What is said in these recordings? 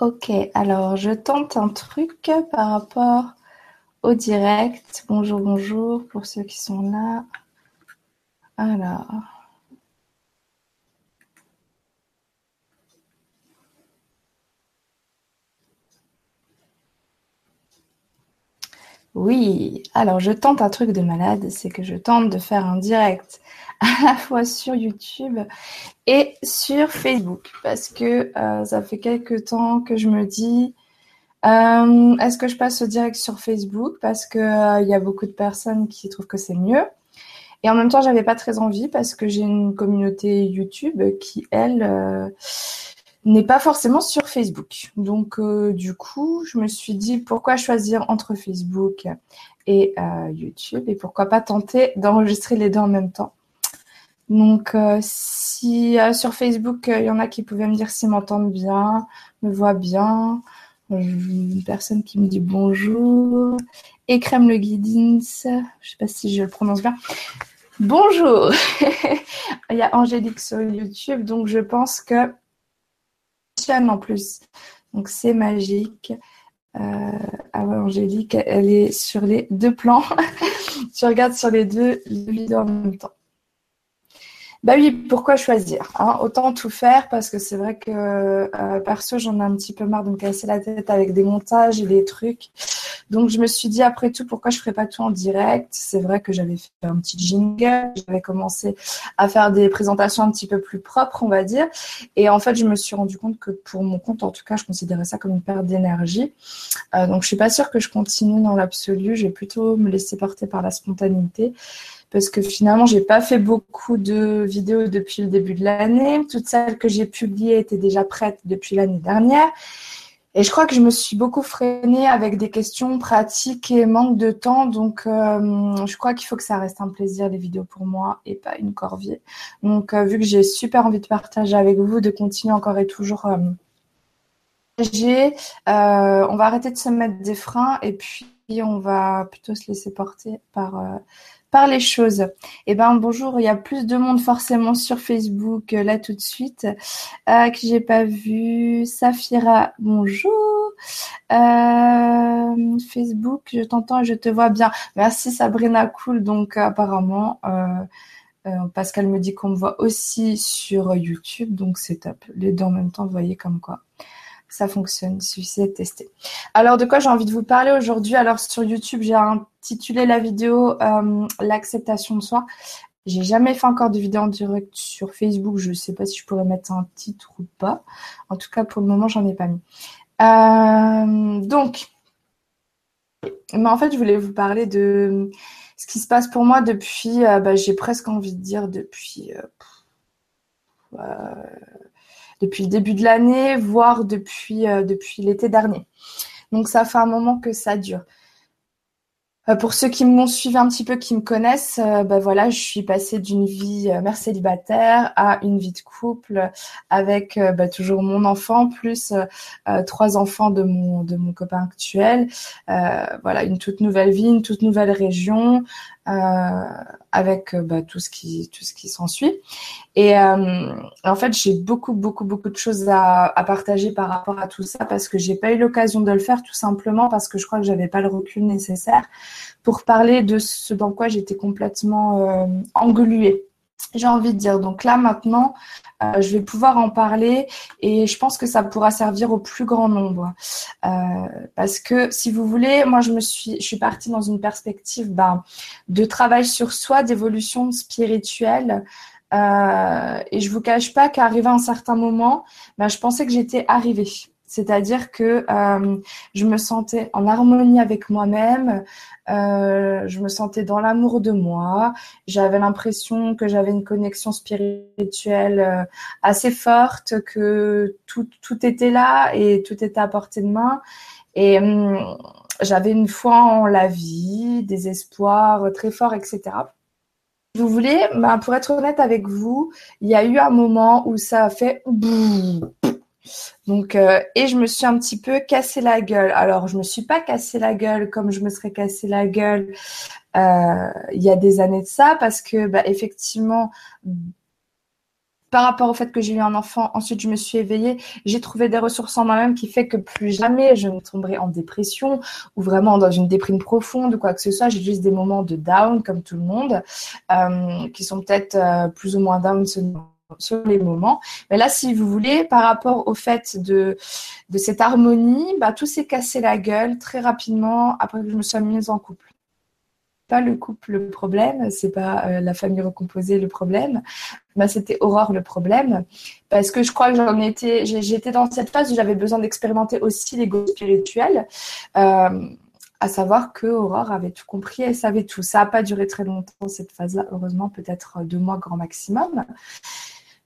Ok, alors je tente un truc par rapport au direct. Bonjour, bonjour pour ceux qui sont là. Alors. Oui, alors je tente un truc de malade, c'est que je tente de faire un direct à la fois sur YouTube et sur Facebook parce que euh, ça fait quelques temps que je me dis euh, est-ce que je passe au direct sur Facebook parce que euh, y a beaucoup de personnes qui trouvent que c'est mieux? Et en même temps j'avais pas très envie parce que j'ai une communauté YouTube qui elle n'est pas forcément sur Facebook. Donc du coup, je me suis dit pourquoi choisir entre Facebook et YouTube et pourquoi pas tenter d'enregistrer les deux en même temps? Donc, euh, si euh, sur Facebook, il y en a qui pouvaient me dire s'ils m'entendent bien, me voient bien, une personne qui me dit bonjour, Crème le Guidins, je ne sais pas si je le prononce bien. Bonjour Il y a Angélique sur YouTube, donc je pense que en plus. Donc c'est magique. Euh, ah Angélique, elle est sur les deux plans. tu regardes sur les deux vidéos en même temps. Bah oui, pourquoi choisir hein? Autant tout faire parce que c'est vrai que euh, perso, j'en ai un petit peu marre de me casser la tête avec des montages et des trucs. Donc je me suis dit après tout, pourquoi je ferais pas tout en direct? C'est vrai que j'avais fait un petit jingle, j'avais commencé à faire des présentations un petit peu plus propres, on va dire. Et en fait, je me suis rendu compte que pour mon compte, en tout cas, je considérais ça comme une perte d'énergie. Euh, donc je suis pas sûre que je continue dans l'absolu. Je vais plutôt me laisser porter par la spontanéité parce que finalement, j'ai pas fait beaucoup de vidéos depuis le début de l'année. Toutes celles que j'ai publiées étaient déjà prêtes depuis l'année dernière. Et je crois que je me suis beaucoup freinée avec des questions pratiques et manque de temps. Donc, euh, je crois qu'il faut que ça reste un plaisir, les vidéos pour moi, et pas une corvée. Donc, euh, vu que j'ai super envie de partager avec vous, de continuer encore et toujours euh, euh on va arrêter de se mettre des freins et puis on va plutôt se laisser porter par par les choses. Eh ben bonjour, il y a plus de monde forcément sur Facebook euh, là tout de suite euh, que j'ai pas vu. Safira, bonjour. Euh, Facebook, je t'entends et je te vois bien. Merci Sabrina, cool. Donc apparemment. parce qu'elle me dit qu'on me voit aussi sur YouTube, donc c'est top. Les deux en même temps, vous voyez comme quoi ça fonctionne. Il suffit de tester. Alors, de quoi j'ai envie de vous parler aujourd'hui? Alors, sur YouTube, j'ai intitulé la vidéo euh, L'acceptation de soi. J'ai jamais fait encore de vidéo en direct sur Facebook. Je ne sais pas si je pourrais mettre un titre ou pas. En tout cas, pour le moment, j'en ai pas mis. Euh, donc, mais en fait, je voulais vous parler de ce qui se passe pour moi depuis, euh, bah, j'ai presque envie de dire depuis depuis le début de l'année, voire depuis, euh, depuis l'été dernier. Donc ça fait un moment que ça dure. Euh, pour ceux qui m'ont suivi un petit peu, qui me connaissent, euh, ben voilà, je suis passée d'une vie mère célibataire à une vie de couple avec bah, toujours mon enfant plus trois enfants de mon de mon copain actuel. voilà, une toute nouvelle vie, une toute nouvelle région, avec euh, bah, tout ce qui tout ce qui s'ensuit. Et euh, en fait, j'ai beaucoup beaucoup beaucoup de choses à, à, partager par rapport à tout ça parce que j'ai pas eu l'occasion de le faire tout simplement parce que je crois que j'avais pas le recul nécessaire pour parler de ce dans quoi j'étais complètement engluée j'ai envie de dire. Donc là maintenant, euh, je vais pouvoir en parler et je pense que ça pourra servir au plus grand nombre. Euh, parce que si vous voulez, moi je me suis, je suis partie dans une perspective ben, de travail sur soi, d'évolution spirituelle. Euh, et je vous cache pas qu'arrivé à un certain moment, ben, je pensais que j'étais arrivée. C'est-à-dire que euh, je me sentais en harmonie avec moi-même, euh, je me sentais dans l'amour de moi, j'avais l'impression que j'avais une connexion spirituelle euh, assez forte, que tout, tout était là et tout était à portée de main. Et hum, j'avais une foi en la vie, des espoirs très forts, etc. Vous voulez, ben, pour être honnête avec vous, il y a eu un moment où ça a fait donc, euh, et je me suis un petit peu cassé la gueule. Alors, je me suis pas cassé la gueule comme je me serais cassé la gueule euh, il y a des années de ça, parce que, bah, effectivement, par rapport au fait que j'ai eu un enfant, ensuite je me suis éveillée, j'ai trouvé des ressources en moi-même qui fait que plus jamais je ne tomberai en dépression ou vraiment dans une déprime profonde ou quoi que ce soit. J'ai juste des moments de down comme tout le monde, euh, qui sont peut-être plus ou moins down sur les moments. Mais là, si vous voulez, par rapport au fait de, de cette harmonie, bah, tout s'est cassé la gueule très rapidement après que je me sois mise en couple pas le couple le problème, c'est pas euh, la famille recomposée le problème, bah, c'était Aurore le problème. Parce que je crois que j'en étais, j'étais dans cette phase où j'avais besoin d'expérimenter aussi l'ego spirituel. Euh, à savoir que Aurore avait tout compris, elle savait tout. Ça n'a pas duré très longtemps cette phase-là, heureusement, peut-être deux mois grand maximum.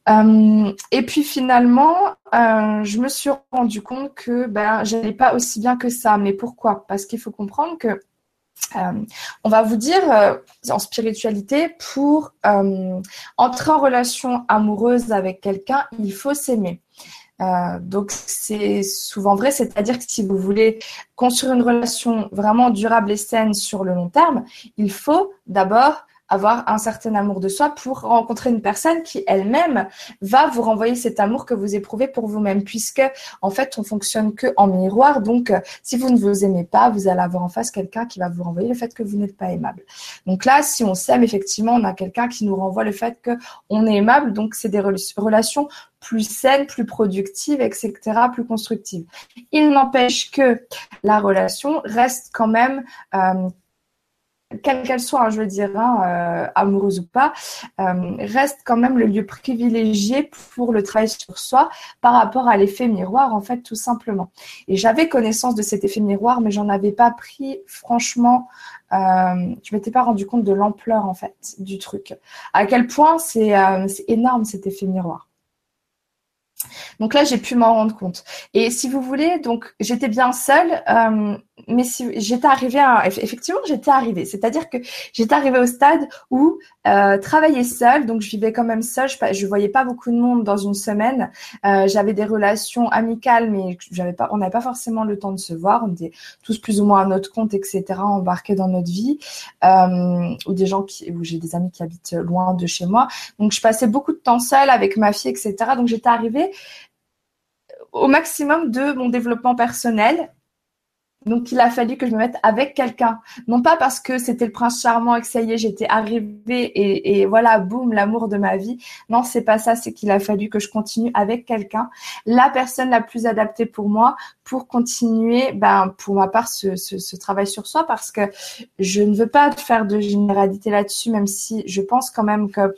Euh, et puis finalement, je me suis rendu compte que ben, j'allais pas aussi bien que ça. Mais pourquoi? Parce qu'il faut comprendre que euh, on va vous dire euh, en spiritualité, pour euh, entrer en relation amoureuse avec quelqu'un, il faut s'aimer. donc c'est souvent vrai, c'est-à-dire que si vous voulez construire une relation vraiment durable et saine sur le long terme, il faut d'abord avoir un certain amour de soi pour rencontrer une personne qui elle-même va vous renvoyer cet amour que vous éprouvez pour vous-même puisque en fait on fonctionne que en miroir donc si vous ne vous aimez pas vous allez avoir en face quelqu'un qui va vous renvoyer le fait que vous n'êtes pas aimable donc là si on s'aime effectivement on a quelqu'un qui nous renvoie le fait que on est aimable donc c'est des relations plus saines, plus productives, etc., plus constructives. Il n'empêche que la relation reste quand même euh, quelle qu'elle soit, hein, je veux dire, hein, euh, amoureuse ou pas, euh, reste quand même le lieu privilégié pour le travail sur soi par rapport à l'effet miroir, en fait, tout simplement. Et j'avais connaissance de cet effet miroir, mais j'en avais pas pris, franchement, euh, je m'étais pas rendu compte de l'ampleur, en fait, du truc. À quel point c'est euh, énorme cet effet miroir. Donc là, j'ai pu m'en rendre compte. Et si vous voulez, donc j'étais bien seule, mais si j'étais arrivée à, effectivement, j'étais arrivée. C'est-à-dire que j'étais arrivée au stade où euh, travailler seule, donc je vivais quand même seule. Je, je voyais pas beaucoup de monde dans une semaine. Euh, j'avais des relations amicales, mais j'avais pas, on n'avait pas forcément le temps de se voir. On était tous plus ou moins à notre compte, etc., embarqués dans notre vie. Euh, ou des gens qui, où j'ai des amis qui habitent loin de chez moi. Donc je passais beaucoup de temps seule avec ma fille, etc. Donc j'étais arrivée au maximum de mon développement personnel donc, il a fallu que je me mette avec quelqu'un. Non pas parce que c'était le prince charmant et que ça y est, j'étais arrivée et, voilà, boum, l'amour de ma vie. Non, c'est pas ça. C'est qu'il a fallu que je continue avec quelqu'un, la personne la plus adaptée pour moi, pour continuer, ben, pour ma part, ce, ce, ce travail sur soi parce que je ne veux pas faire de généralité là-dessus, même si je pense quand même que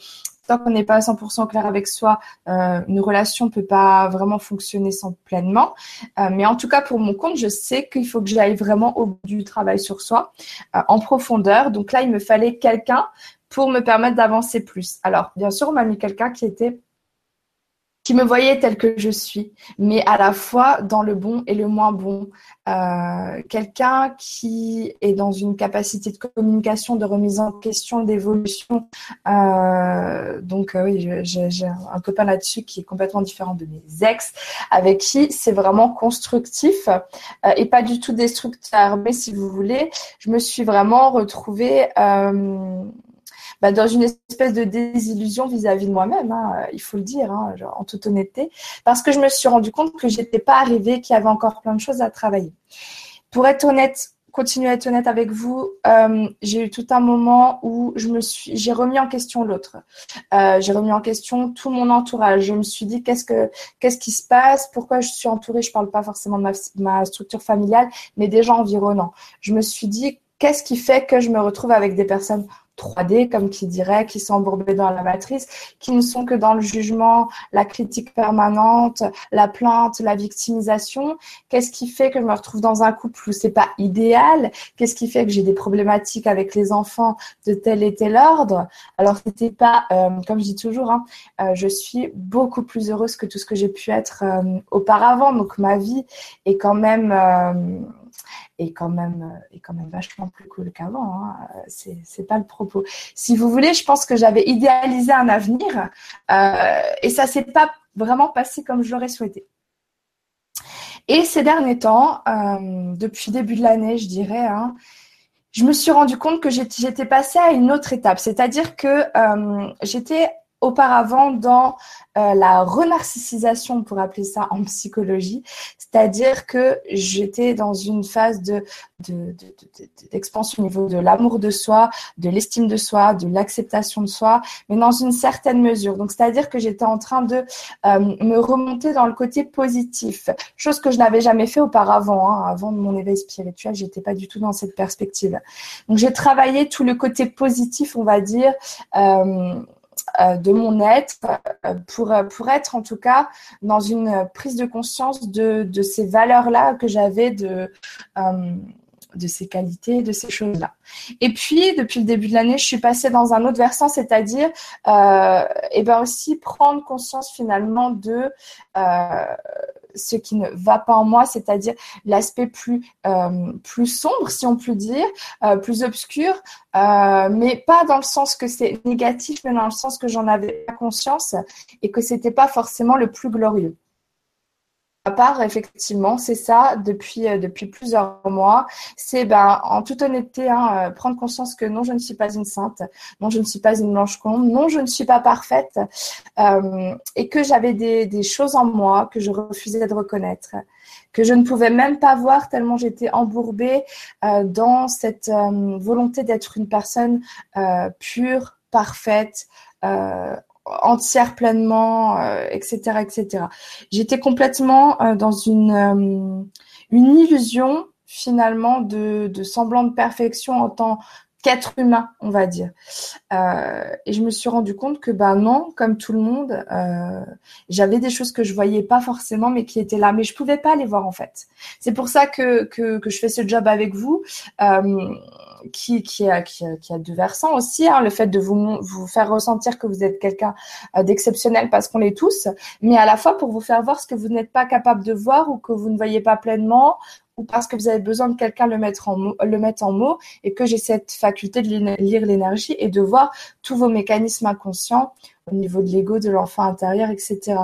tant qu'on n'est pas à 100% clair avec soi, euh, une relation peut pas vraiment fonctionner sans pleinement. Euh, mais en tout cas, pour mon compte, je sais qu'il faut que j'aille vraiment au bout du travail sur soi, euh, en profondeur. Donc là, il me fallait quelqu'un pour me permettre d'avancer plus. Alors, bien sûr, on m'a mis quelqu'un qui était qui me voyait tel que je suis, mais à la fois dans le bon et le moins bon. Euh, quelqu'un qui est dans une capacité de communication, de remise en question, d'évolution. Euh, donc euh, oui, j'ai un copain là-dessus qui est complètement différent de mes ex, avec qui c'est vraiment constructif et pas du tout destructeur. Mais si vous voulez, je me suis vraiment retrouvée bah, dans une espèce de désillusion vis-à-vis de moi-même, hein, il faut le dire, hein, en toute honnêteté, parce que je me suis rendu compte que j'étais pas arrivée, qu'il y avait encore plein de choses à travailler. Pour être honnête, continuer à être honnête avec vous, euh, j'ai eu tout un moment où je me suis, j'ai remis en question l'autre. Euh, j'ai remis en question tout mon entourage. Je me suis dit qu'est-ce que, qu'est-ce qui se passe, pourquoi je suis entourée? Je parle pas forcément de ma, ma structure familiale, mais des gens environnants. Je me suis dit qu'est-ce qui fait que je me retrouve avec des personnes 3D, comme qui dirait, qui sont embourbés dans la matrice, qui ne sont que dans le jugement, la critique permanente, la plainte, la victimisation. Qu'est-ce qui fait que je me retrouve dans un couple où c'est pas idéal? Qu'est-ce qui fait que j'ai des problématiques avec les enfants de tel et tel ordre? Alors c'était pas, euh, comme je dis toujours, hein, euh, je suis beaucoup plus heureuse que tout ce que j'ai pu être euh, auparavant. Donc ma vie est quand même est quand même est quand même vachement plus cool qu'avant. Hein. C'est c'est pas le propos. Si vous voulez, je pense que j'avais idéalisé un avenir euh, et ça s'est pas vraiment passé comme je l'aurais souhaité. Et ces derniers temps, euh, depuis début de l'année, je dirais, hein, je me suis rendu compte que j'étais passée à une autre étape. C'est-à-dire que euh, j'étais auparavant dans euh, la renarcissisation, pour appeler ça en psychologie, c'est-à-dire que j'étais dans une phase de, d'expansion au niveau de l'amour de soi, de l'estime de soi, de l'acceptation de soi, mais dans une certaine mesure. Donc, c'est-à-dire que j'étais en train de euh, me remonter dans le côté positif, chose que je n'avais jamais fait auparavant. Hein. Avant mon éveil spirituel, j'étais pas du tout dans cette perspective. Donc, j'ai travaillé tout le côté positif, on va dire. Euh, de mon être euh, pour, pour être en tout cas dans une prise de conscience de, de ces valeurs-là que j'avais de, euh, de ces qualités, de ces choses-là. Et puis, depuis le début de l'année, je suis passée dans un autre versant, c'est-à-dire, euh, et ben aussi prendre conscience finalement de euh, ce qui ne va pas en moi, c'est-à-dire l'aspect plus euh, plus sombre, si on peut dire, euh, plus obscur, euh, mais pas dans le sens que c'est négatif, mais dans le sens que j'en avais pas conscience et que c'était pas forcément le plus glorieux part, effectivement, c'est ça depuis euh, depuis plusieurs mois. C'est ben en toute honnêteté hein, euh, prendre conscience que non, je ne suis pas une sainte, non, je ne suis pas une blanche colombe, non, je ne suis pas parfaite, euh, et que j'avais des, choses en moi que je refusais de reconnaître, que je ne pouvais même pas voir tellement j'étais embourbée dans cette volonté d'être une personne pure, parfaite, entière pleinement, etc., euh, etc. J'étais complètement euh, dans une euh, une illusion finalement de, de semblant de perfection en tant qu'être humain, on va dire. Euh, et je me suis rendu compte que ben non, comme tout le monde, euh, j'avais des choses que je voyais pas forcément, mais qui étaient là, mais je pouvais pas les voir en fait. C'est pour ça que, que, que je fais ce job avec vous. Qui, a, qui, a, a deux versants aussi, hein, le fait de vous, vous faire ressentir que vous êtes quelqu'un euh, d'exceptionnel parce qu'on l'est tous, mais à la fois pour vous faire voir ce que vous n'êtes pas capable de voir ou que vous ne voyez pas pleinement ou parce que vous avez besoin de quelqu'un le mettre en mots, le mettre en mots et que j'ai cette faculté de lire l'énergie et de voir tous vos mécanismes inconscients au niveau de l'ego, de l'enfant intérieur, etc.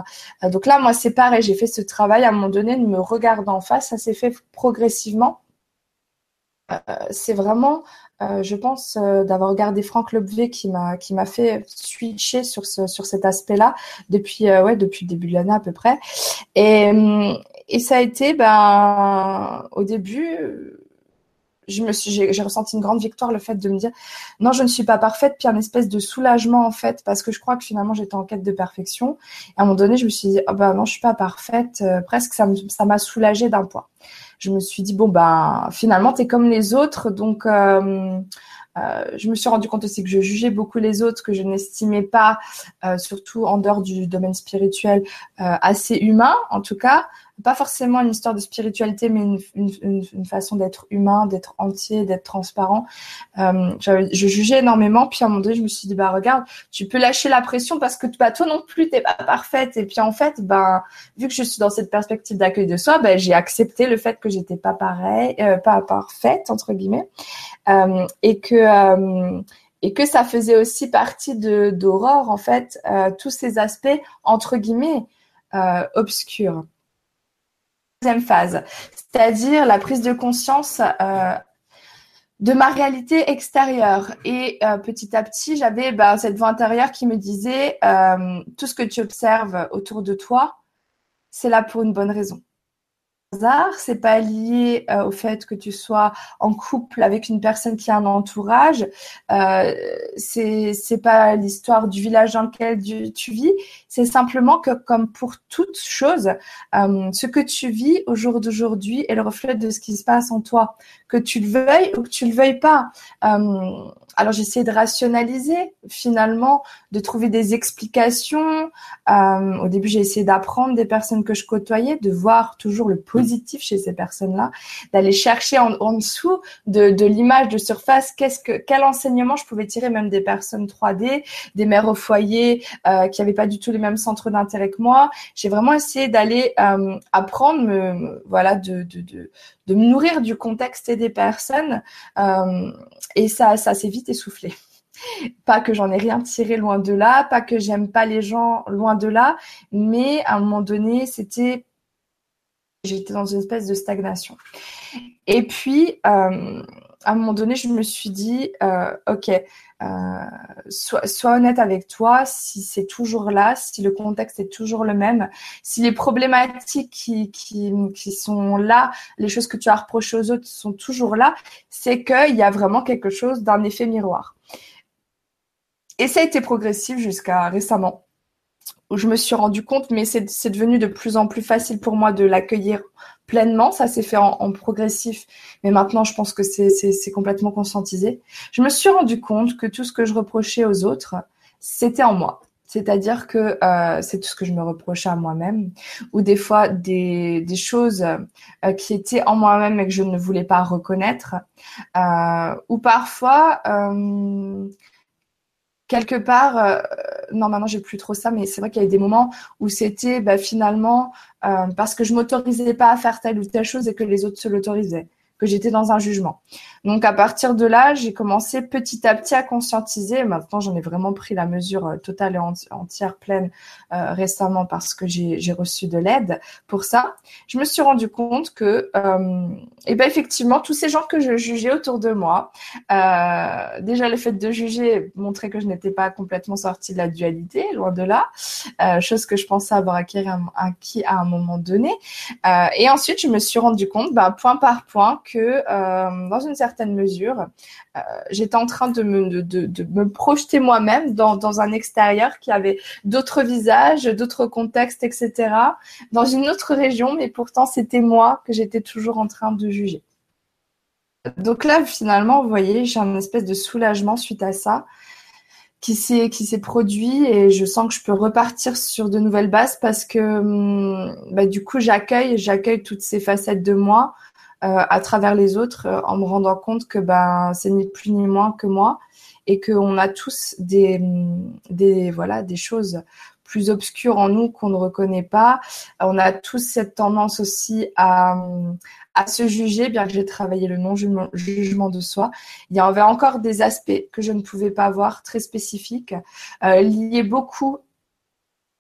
Euh, donc là, moi, c'est pareil, j'ai fait ce travail à un moment donné de me regarder en face, ça s'est fait progressivement c'est vraiment, euh, je pense, euh, d'avoir regardé Franck Lobvé qui m'a qui m'a fait switcher sur ce sur cet aspect-là depuis ouais depuis le début de l'année à peu près. Et et ça a été ben au début je me j'ai ressenti une grande victoire le fait de me dire non, je ne suis pas parfaite, puis un espèce de soulagement en fait, parce que je crois que finalement j'étais en quête de perfection. Et à un moment donné, je me suis dit oh, bah non, je suis pas parfaite, presque ça ça m'a soulagée d'un poids je me suis dit bon ben finalement tu es comme les autres donc euh, euh, je me suis rendu compte aussi que je jugeais beaucoup les autres, que je n'estimais pas, euh, surtout en dehors du domaine spirituel, assez humain en tout cas pas forcément une histoire de spiritualité, mais une, une, une façon d'être humain, d'être entier, d'être transparent. Euh, je jugeais énormément, puis à un moment donné, je me suis dit, bah regarde, tu peux lâcher la pression parce que bah, toi non plus, t'es pas parfaite. Et puis en fait, ben vu que je suis dans cette perspective d'accueil de soi, ben, j'ai accepté le fait que j'étais pas pareil, euh, pas parfaite entre guillemets, euh, et que euh, et que ça faisait aussi partie de d'aurore en fait, euh, tous ces aspects entre guillemets obscurs phase, c'est-à-dire la prise de conscience euh, de ma réalité extérieure. Et euh, petit à petit, j'avais bah, cette voix intérieure qui me disait euh, tout ce que tu observes autour de toi, c'est là pour une bonne raison. C'est pas lié au fait que tu sois en couple avec une personne qui a un entourage, euh, c'est c'est pas l'histoire du village dans lequel tu, vis, c'est simplement que comme pour toute chose, euh, ce que tu vis au jour d'aujourd'hui est le reflet de ce qui se passe en toi, que tu le veuilles ou que tu le veuilles pas. Euh, alors j'essaie de rationaliser finalement, de trouver des explications. Euh, au début, j'ai essayé d'apprendre des personnes que je côtoyais, de voir toujours le positif chez ces personnes-là, d'aller chercher en, dessous de, l'image de surface, qu'est-ce que quel enseignement je pouvais tirer, même des personnes 3D, des mères au foyer euh, qui n'avaient pas du tout les mêmes centres d'intérêt que moi. J'ai vraiment essayé d'aller euh, apprendre, me, voilà, de, de, de, de me nourrir du contexte et des personnes. Euh, et ça, ça s'est vite essoufflé. Pas que j'en ai rien tiré loin de là, pas que j'aime pas les gens loin de là, mais à un moment donné, c'était j'étais dans une espèce de stagnation. Et puis, euh, à un moment donné, je me suis dit, euh, ok, euh, sois, honnête avec toi, si c'est toujours là, si le contexte est toujours le même, si les problématiques qui, qui, qui sont là, les choses que tu as reprochées aux autres sont toujours là, c'est qu'il y a vraiment quelque chose d'un effet miroir. Et ça a été progressif jusqu'à récemment, où je me suis rendu compte, mais c'est devenu de plus en plus facile pour moi de l'accueillir pleinement. Ça s'est fait en, progressif, mais maintenant je pense que c'est complètement conscientisé. Je me suis rendu compte que tout ce que je reprochais aux autres, c'était en moi. C'est-à-dire que euh, c'est tout ce que je me reprochais à moi-même, ou des fois des, des choses euh, qui étaient en moi-même et que je ne voulais pas reconnaître, euh, ou parfois quelque part, euh, non, maintenant j'ai plus trop ça, mais c'est vrai qu'il y a eu des moments où c'était bah, finalement euh, parce que je m'autorisais pas à faire telle ou telle chose et que les autres se l'autorisaient que j'étais dans un jugement. Donc à partir de là, j'ai commencé petit à petit à conscientiser. Maintenant, j'en ai vraiment pris la mesure euh, totale et entière, pleine euh, récemment parce que j'ai reçu de l'aide pour ça. Je me suis rendu compte que, euh, et eh ben effectivement, tous ces gens que je jugeais autour de moi, euh, déjà le fait de juger montrait que je n'étais pas complètement sortie de la dualité, loin de là, euh, chose que je pensais avoir acquis, à un moment donné. Euh, et ensuite, je me suis rendu compte, ben, point par point, que dans une certaine mesure, euh, j'étais en train de me, projeter moi-même dans, un extérieur qui avait d'autres visages, d'autres contextes, etc., dans une autre région, mais pourtant c'était moi que j'étais toujours en train de juger. Donc là, finalement, vous voyez, j'ai un espèce de soulagement suite à ça qui s'est produit et je sens que je peux repartir sur de nouvelles bases parce que hum, bah, du coup j'accueille j'accueille toutes ces facettes de moi à travers les autres euh, en me rendant compte que ben c'est ni plus ni moins que moi et qu'on a tous des, des voilà des choses plus obscures en nous qu'on ne reconnaît pas. On a tous cette tendance aussi à, à se juger, bien que j'ai travaillé le non-jugement de soi. Il y avait encore des aspects que je ne pouvais pas voir, très spécifiques, euh, liés beaucoup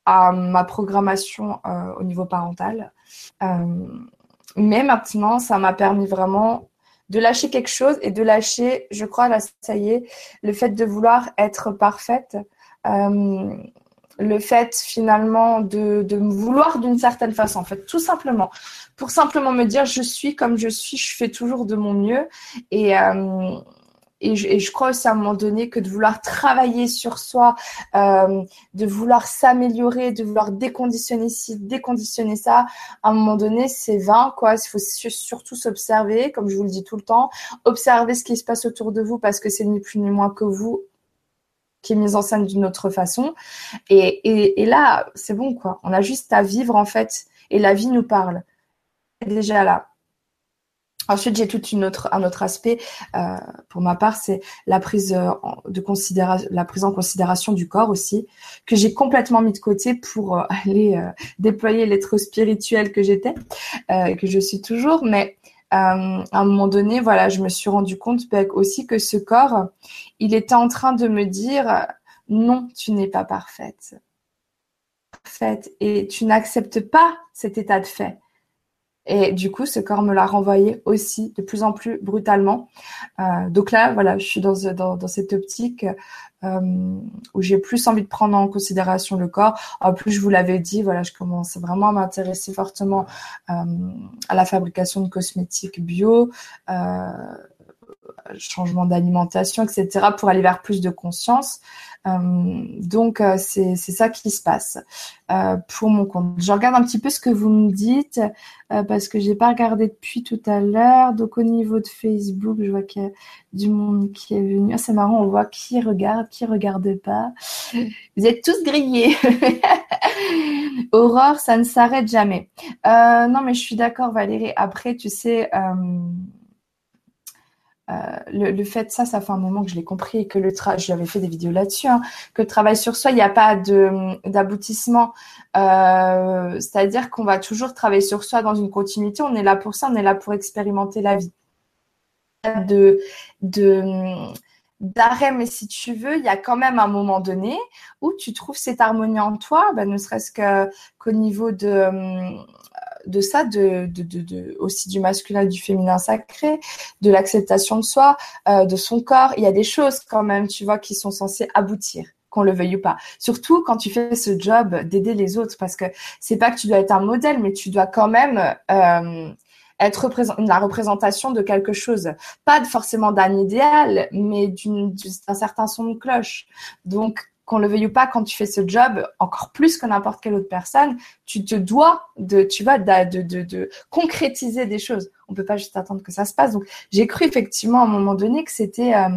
à ma programmation euh, au niveau parental. Euh, mais maintenant, ça m'a permis vraiment de lâcher quelque chose et de lâcher, je crois, là, ça y est, le fait de vouloir être parfaite, euh, le fait finalement de, de vouloir d'une certaine façon, en fait, tout simplement, pour simplement me dire, je suis comme je suis, je fais toujours de mon mieux. Et euh, et je, crois aussi à un moment donné que de vouloir travailler sur soi, euh, de vouloir s'améliorer, de vouloir déconditionner ci, déconditionner ça, à un moment donné, c'est vain, quoi. Il faut surtout s'observer, comme je vous le dis tout le temps, observer ce qui se passe autour de vous parce que c'est ni plus ni moins que vous qui est mis en scène d'une autre façon. Et, et, et là, c'est bon, quoi. On a juste à vivre, en fait, et la vie nous parle. Déjà là. Ensuite, j'ai tout une autre, un autre aspect euh, pour ma part, c'est la prise euh, de considération, la prise en considération du corps aussi, que j'ai complètement mis de côté pour euh, aller déployer l'être spirituel que j'étais, que je suis toujours. Mais à un moment donné, voilà, je me suis rendu compte ben, aussi que ce corps, il était en train de me dire non, tu n'es pas parfaite, et tu n'acceptes pas cet état de fait. Et du coup, ce corps me l'a renvoyé aussi de plus en plus brutalement. Euh, donc là, voilà, je suis dans, dans, dans cette optique euh, où j'ai plus envie de prendre en considération le corps. En plus, je vous l'avais dit, voilà, je commence vraiment à m'intéresser fortement euh, à la fabrication de cosmétiques bio, euh, changement d'alimentation, etc., pour aller vers plus de conscience. Euh, donc euh, c'est ça qui se passe euh, pour mon compte. Je regarde un petit peu ce que vous me dites parce que j'ai pas regardé depuis tout à l'heure. Donc au niveau de Facebook, je vois qu'il y a du monde qui est venu. Ah, c'est marrant, on voit qui regarde, qui regarde pas. Vous êtes tous grillés. Aurore, ça ne s'arrête jamais. non, mais je suis d'accord, Valérie. Après, tu sais. Euh, le, fait, ça, ça fait un moment que je l'ai compris et que le travail, j'avais fait des vidéos là-dessus, hein, que le travail sur soi, il n'y a pas d'aboutissement. Euh, c'est-à-dire qu'on va toujours travailler sur soi dans une continuité. On est là pour ça, on est là pour expérimenter la vie. De, de d'arrêt, mais si tu veux, il y a quand même un moment donné où tu trouves cette harmonie en toi, ben, ne serait-ce qu'au niveau de, de ça, de, de, de, aussi du masculin du féminin sacré, de l'acceptation de soi, euh, de son corps. Il y a des choses quand même, tu vois, qui sont censées aboutir qu'on le veuille ou pas. Surtout quand tu fais ce job d'aider les autres, parce que c'est pas que tu dois être un modèle, mais tu dois quand même euh, être la représentation de quelque chose. Pas forcément d'un idéal, mais d'un certain son de cloche. Donc, qu'on le veuille ou pas, quand tu fais ce job, encore plus que n'importe quelle autre personne, tu te dois de, tu vois, de, de, de, concrétiser des choses. On peut pas juste attendre que ça se passe. Donc, j'ai cru effectivement à un moment donné que c'était, euh,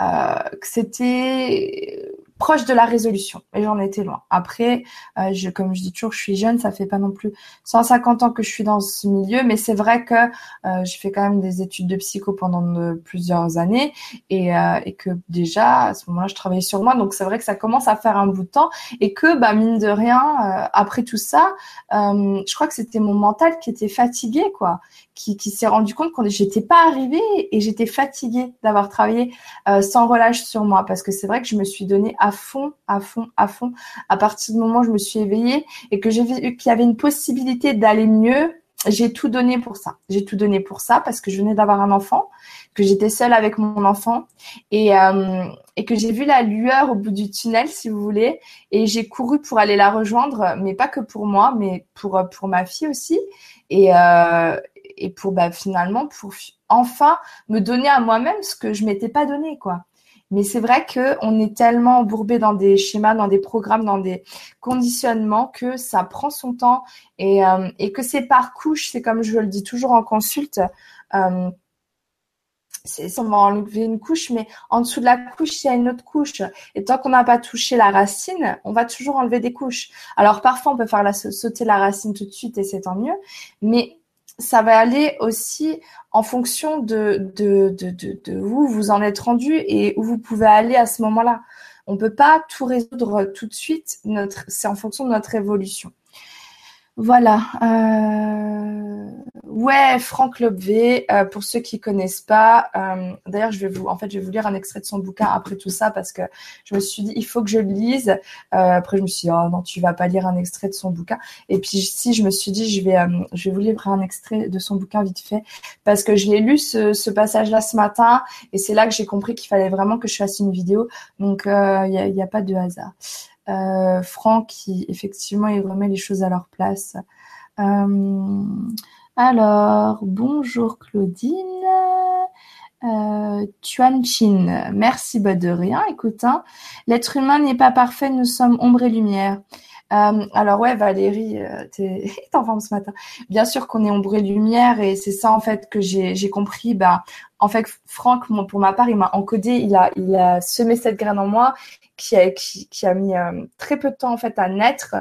euh, que c'était proche de la résolution. Et j'en étais loin. Après, euh, comme je dis toujours, je suis jeune, ça fait pas non plus 150 ans que je suis dans ce milieu, mais c'est vrai que euh, j'ai fait quand même des études de psycho pendant plusieurs années et, euh, et, que déjà à ce moment-là, je travaillais sur moi. Donc c'est vrai que ça commence à faire un bout de temps et que, bah mine de rien, euh, après tout ça, je crois que c'était mon mental qui était fatigué, quoi, qui, s'est rendu compte que j'étais pas arrivée et j'étais fatiguée d'avoir travaillé sans relâche sur moi parce que c'est vrai que je me suis donné à fond, à fond, à fond. À partir du moment où je me suis éveillée et que j'ai vu qu'il y avait une possibilité d'aller mieux, j'ai tout donné pour ça. J'ai tout donné pour ça parce que je venais d'avoir un enfant, que j'étais seule avec mon enfant et, euh, que j'ai vu la lueur au bout du tunnel, si vous voulez, et j'ai couru pour aller la rejoindre, mais pas que pour moi, mais pour pour ma fille aussi et euh, pour bah, finalement pour enfin me donner à moi-même ce que je m'étais pas donné quoi. Mais c'est vrai qu'on est tellement embourbé dans des schémas, dans des programmes, dans des conditionnements que ça prend son temps et, euh, que c'est par couche. C'est comme je le dis toujours en consulte. Euh, on va enlever une couche, mais en dessous de la couche, il y a une autre couche. Et tant qu'on n'a pas touché la racine, on va toujours enlever des couches. Alors parfois, on peut faire sauter la racine tout de suite et c'est tant mieux. Mais ça va aller aussi en fonction de, de, de, de, où vous en êtes rendu et où vous pouvez aller à ce moment-là. On peut pas tout résoudre tout de suite. C'est en fonction de notre évolution. Voilà. Euh... Ouais, Franck Lobvé, euh, pour ceux qui connaissent pas. Euh, d'ailleurs, je vais vous, en fait, je vais vous lire un extrait de son bouquin après tout ça parce que je me suis dit, il faut que je le lise. Euh, après, je me suis dit, oh non, tu vas pas lire un extrait de son bouquin. Et puis, si je me suis dit, je vais, je vais vous lire un extrait de son bouquin vite fait parce que je l'ai lu ce, passage-là ce matin et c'est là que j'ai compris qu'il fallait vraiment que je fasse une vidéo. Donc, il n'y a, y a pas de hasard Franck effectivement il remet les choses à leur place. Alors, bonjour Claudine. Euh, Tuan Chin, merci bah de rien. Écoute, hein, l'être humain n'est pas parfait, nous sommes ombre et lumière. Euh, alors ouais, Valérie, euh, t'es en forme ce matin. Bien sûr qu'on est ombre et lumière et c'est ça en fait que j'ai compris. Ben, en fait, Franck, pour ma part, il m'a encodé, il a, semé cette graine en moi qui a, qui, qui a mis euh, très peu de temps en fait à naître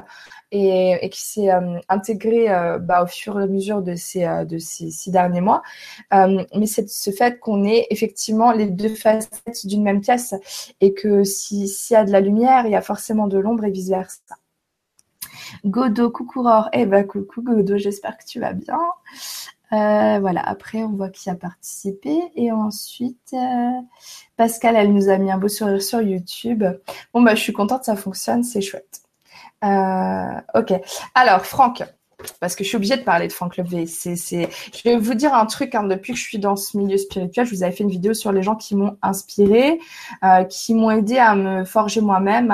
et, qui s'est euh, intégré euh, bah, au fur et à mesure de ces, ces six derniers mois. mais c'est ce fait qu'on est effectivement les deux facettes d'une même pièce et que s'il y a de la lumière, il y a forcément de l'ombre et vice versa. Godo, coucou eh ben coucou Godo, j'espère que tu vas bien. Euh, voilà, après on voit qui a participé et ensuite euh, Pascal, elle nous a mis un beau sourire sur YouTube. Bon bah je suis contente, ça fonctionne, c'est chouette. Euh, ok, alors Franck, parce que je suis obligée de parler de Franck Levé. C'est, je vais vous dire un truc. Hein, depuis que je suis dans ce milieu spirituel, je vous avais fait une vidéo sur les gens qui m'ont inspiré, euh, qui m'ont aidé à me forger moi-même,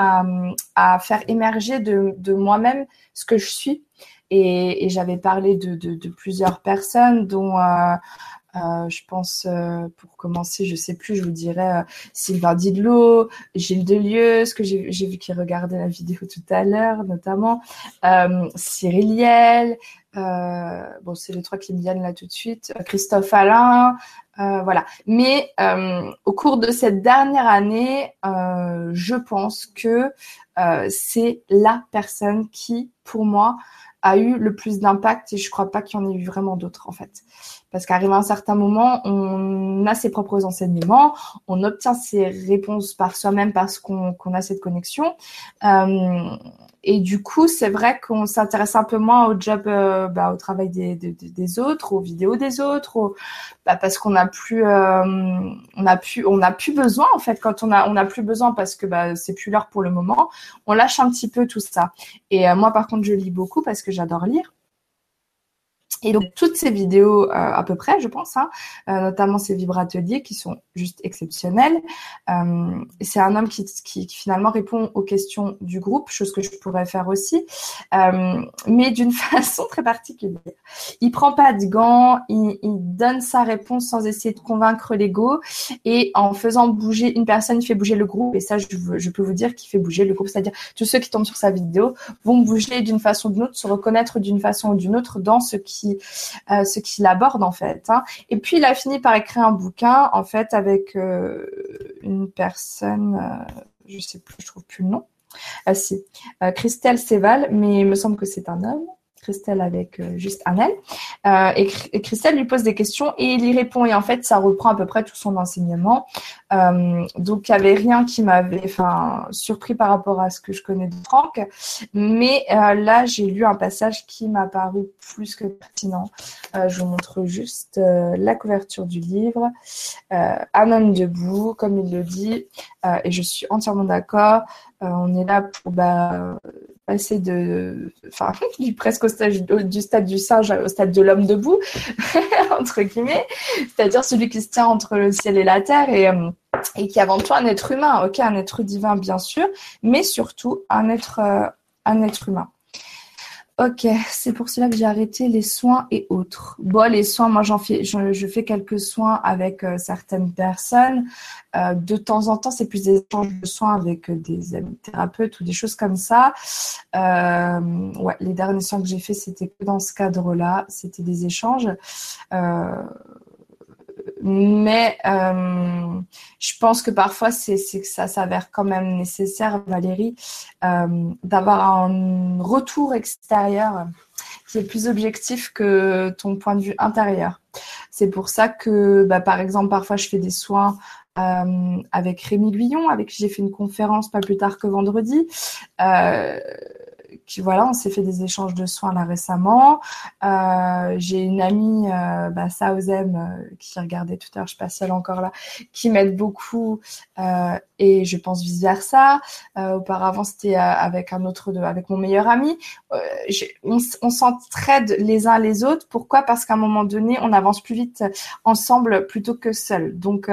à, faire émerger de, moi-même ce que je suis. Et, j'avais parlé de, plusieurs personnes, dont euh, euh, je pense, euh, pour commencer, je sais plus, je vous dirais euh, Sylvain Didlot, Gilles Delieuse, que j'ai vu qui regardait la vidéo tout à l'heure, notamment, euh, Cyril Liel, euh, bon, c'est les trois qui me viennent là tout de suite, Christophe Alain, voilà. Mais au cours de cette dernière année, je pense que c'est la personne qui, pour moi, a eu le plus d'impact et je crois pas qu'il y en ait eu vraiment d'autres en fait. Parce qu'arrivé à un certain moment, on a ses propres enseignements, on obtient ses réponses par soi-même parce qu'on a cette connexion. Euh, et du coup, c'est vrai qu'on s'intéresse un peu moins au job, euh, bah, au travail des, des, des, autres, aux vidéos des autres, bah, parce qu'on n'a plus, euh, on a plus, on a plus besoin en fait. Quand on a, on a plus besoin parce que bah, c'est plus l'heure pour le moment, on lâche un petit peu tout ça. Et euh, moi, par contre, je lis beaucoup parce que j'adore lire. Et donc toutes ces vidéos, euh, à peu près, je pense, hein, euh, notamment ces vibrateliers qui sont juste exceptionnels. Euh, c'est un homme qui, finalement répond aux questions du groupe, chose que je pourrais faire aussi, mais d'une façon très particulière. Il prend pas de gants, il, donne sa réponse sans essayer de convaincre l'ego, et en faisant bouger une personne, il fait bouger le groupe. Et ça, je peux vous dire qu'il fait bouger le groupe, c'est-à-dire tous ceux qui tombent sur sa vidéo vont bouger d'une façon ou d'une autre, se reconnaître d'une façon ou d'une autre dans ce qui euh, ce qu'il aborde en fait. Hein. Et puis il a fini par écrire un bouquin en fait avec euh, une personne, euh, je sais plus, je trouve plus le nom. Ah si, Christelle Séval, mais il me semble que c'est un homme. Christelle avec euh, juste un. Euh, et, Christelle lui pose des questions et il y répond. Et en fait, ça reprend à peu près tout son enseignement. Euh, donc, il n'y avait rien qui m'avait surpris par rapport à ce que je connais de Franck. Mais là, j'ai lu un passage qui m'a paru plus que pertinent. je vous montre juste la couverture du livre. un homme debout, comme il le dit. et je suis entièrement d'accord. on est là pour bah, passer de, enfin, presque au stade, du stade du singe au stade de l'homme debout, entre guillemets, c'est-à-dire celui qui se tient entre le ciel et la terre et, euh, et qui est avant tout un être humain, ok, un être divin bien sûr, mais surtout un être, euh, un être humain. Ok, c'est pour cela que j'ai arrêté les soins et autres. Bon, les soins, moi j'en fais, je, fais quelques soins avec euh, certaines personnes. Euh, de temps en temps, c'est plus des échanges de soins avec euh, des thérapeutes ou des choses comme ça. ouais, les derniers soins que j'ai faits, c'était que dans ce cadre-là, c'était des échanges mais euh, je pense que parfois c'est ça s'avère quand même nécessaire, Valérie, euh, d'avoir un retour extérieur qui est plus objectif que ton point de vue intérieur. C'est pour ça que, bah, par exemple, parfois je fais des soins euh, avec Rémi Guillon, avec qui j'ai fait une conférence pas plus tard que vendredi. Euh, voilà, on s'est fait des échanges de soins là récemment. Euh, j'ai une amie, euh, bah, Saozem, euh, qui regardait tout à l'heure, je sais pas si encore là, qui m'aide beaucoup euh, et je pense vice versa. auparavant, c'était avec un autre, avec mon meilleur ami. on, on s'entraide les uns les autres. Pourquoi? Parce qu'à un moment donné, on avance plus vite ensemble plutôt que seul. Donc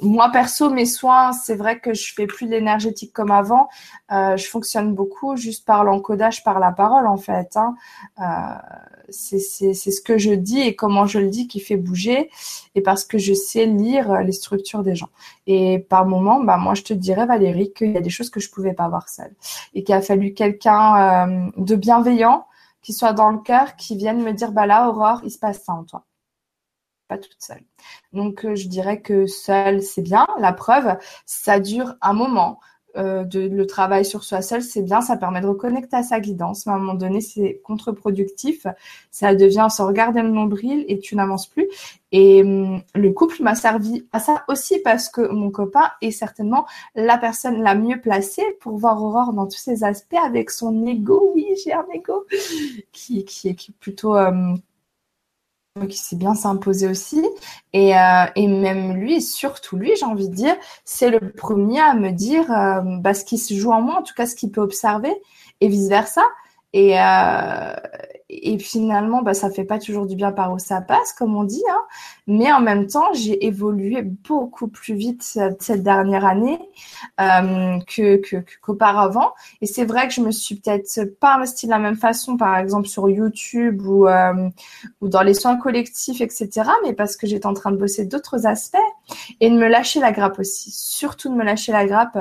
moi perso, mes soins, c'est vrai que je fais plus l'énergétique comme avant. Euh, je fonctionne beaucoup juste par l'encodage, par la parole en fait. Hein. Euh, c'est ce que je dis et comment je le dis qui fait bouger, et parce que je sais lire les structures des gens. Et par moment, bah moi je te dirais Valérie qu'il y a des choses que je pouvais pas voir seule, et qu'il a fallu quelqu'un euh, de bienveillant qui soit dans le cœur, qui vienne me dire bah là Aurore, il se passe ça en toi pas toute seule. Donc, euh, je dirais que seule, c'est bien. La preuve, ça dure un moment. Euh, le travail sur soi seul, c'est bien, ça permet de reconnecter à sa guidance. Mais à un moment donné, c'est contre-productif. Ça devient se regarder le nombril et tu n'avances plus. Et hum, le couple m'a servi à ça aussi parce que mon copain est certainement la personne la mieux placée pour voir Aurore dans tous ses aspects avec son ego. Oui, j'ai un ego qui, qui, qui est plutôt... Hum, qui sait bien s'imposer aussi. Et, euh, et même lui, surtout lui, j'ai envie de dire, c'est le premier à me dire euh, bah, ce qui se joue en moi, en tout cas ce qu'il peut observer, et vice-versa. Et, euh, et finalement, bah, ça fait pas toujours du bien par où ça passe, comme on dit. Hein. Mais en même temps, j'ai évolué beaucoup plus vite cette, dernière année euh, que qu'auparavant. et c'est vrai que je me suis peut-être pas investie de la même façon, par exemple sur YouTube ou euh, ou dans les soins collectifs, etc. Mais parce que j'étais en train de bosser d'autres aspects et de me lâcher la grappe aussi. Surtout de me lâcher la grappe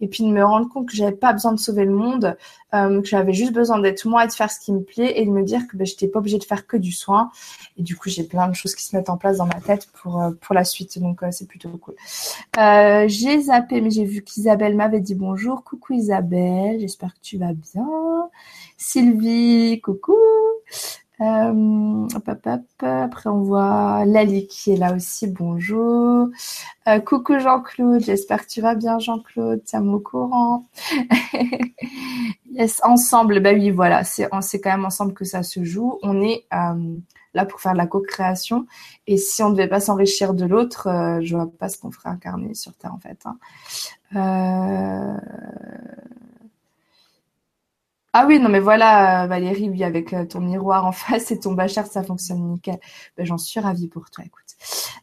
et puis de me rendre compte que j'avais pas besoin de sauver le monde, euh, que j'avais juste besoin d'être moi et de faire ce qui me plaît et de me dire que ben, j'étais pas obligée de faire que du soin. Et du coup, j'ai plein de choses qui se mettent en place dans ma tête pour, euh, la suite. Donc, euh, c'est plutôt cool. J'ai zappé, mais j'ai vu qu'Isabelle m'avait dit bonjour. Coucou Isabelle, j'espère que tu vas bien. Sylvie, coucou. Euh, Après, on voit Lali qui est là aussi. Bonjour. Euh, coucou Jean-Claude. J'espère que tu vas bien, Jean-Claude. Tiens-moi au courant. yes, ensemble. Bah oui, voilà. C'est, quand même ensemble que ça se joue. On est euh, là pour faire de la co-création. Et si on ne devait pas s'enrichir de l'autre, euh, je vois pas ce qu'on ferait incarner sur Terre, en fait. Hein. Euh... Ah oui, non mais voilà, Valérie, oui, avec ton miroir en face et ton bachar, ça fonctionne nickel. Ben, J'en suis ravie pour toi, écoute.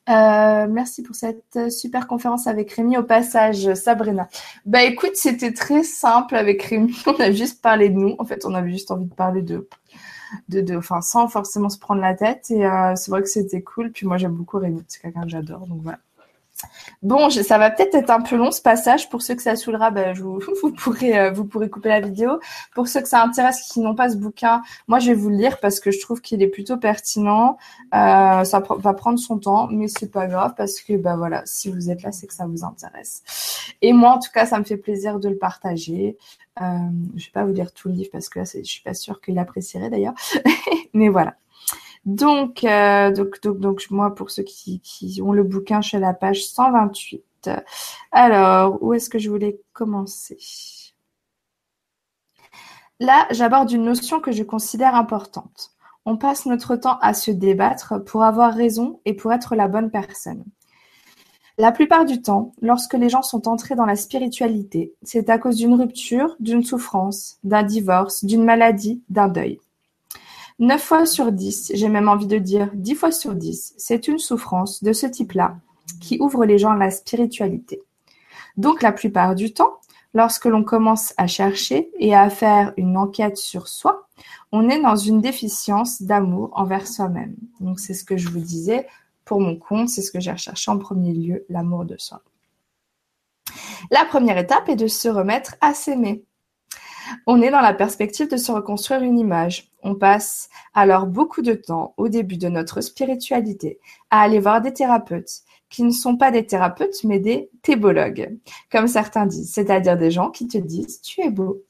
Euh, merci pour cette super conférence avec Rémi. Au passage, Sabrina. Bah écoute, c'était très simple avec Rémi. On a juste parlé de nous. En fait, on avait juste envie de parler de, de, de enfin, sans forcément se prendre la tête. Et euh, c'est vrai que c'était cool. Puis moi, j'aime beaucoup Rémi. C'est quelqu'un que j'adore. Donc voilà. Bon, ça va peut-être être un peu long ce passage. Pour ceux que ça saoulera, pourrez, euh, vous pourrez couper la vidéo. Pour ceux que ça intéresse qui n'ont pas ce bouquin, moi je vais vous le lire parce que je trouve qu'il est plutôt pertinent. Euh, ça va prendre son temps, mais c'est pas grave parce que ben voilà, si vous êtes là, c'est que ça vous intéresse. Et moi, en tout cas, ça me fait plaisir de le partager. Euh, je vais pas vous lire tout le livre parce que là, je suis pas sûre qu'il apprécierait d'ailleurs. mais voilà. Donc, euh, donc, donc, donc, moi, pour ceux qui, qui ont le bouquin, je suis à la page 128. Alors, où est-ce que je voulais commencer? Là, j'aborde une notion que je considère importante. On passe notre temps à se débattre pour avoir raison et pour être la bonne personne. La plupart du temps, lorsque les gens sont entrés dans la spiritualité, c'est à cause d'une rupture, d'une souffrance, d'un divorce, d'une maladie, d'un deuil. Neuf fois sur dix, j'ai même envie de dire dix fois sur dix, c'est une souffrance de ce type-là qui ouvre les gens à la spiritualité. Donc la plupart du temps, lorsque l'on commence à chercher et à faire une enquête sur soi, on est dans une déficience d'amour envers soi-même. Donc c'est ce que je vous disais pour mon compte, c'est ce que j'ai recherché en premier lieu, l'amour de soi. La première étape est de se remettre à s'aimer. On est dans la perspective de se reconstruire une image. On passe alors beaucoup de temps au début de notre spiritualité à aller voir des thérapeutes qui ne sont pas des thérapeutes mais des thébologues, comme certains disent, c'est-à-dire des gens qui te disent tu es beau.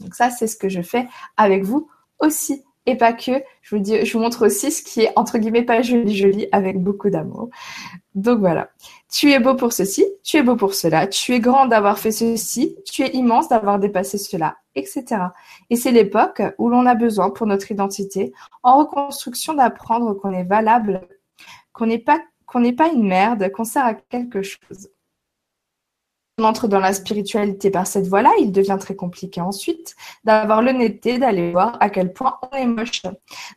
Donc ça, c'est ce que je fais avec vous aussi. Et pas que, je vous, dis, je vous montre aussi ce qui est entre guillemets pas joli joli avec beaucoup d'amour. Donc voilà. Tu es beau pour ceci, tu es beau pour cela, tu es grand d'avoir fait ceci, tu es immense d'avoir dépassé cela, Et c'est l'époque où l'on a besoin pour notre identité, en reconstruction, d'apprendre qu'on est valable, qu'on n'est pas, une merde, qu'on sert à quelque chose on entre dans la spiritualité par cette voie-là, il devient très compliqué ensuite d'avoir l'honnêteté d'aller voir à quel point on est moche,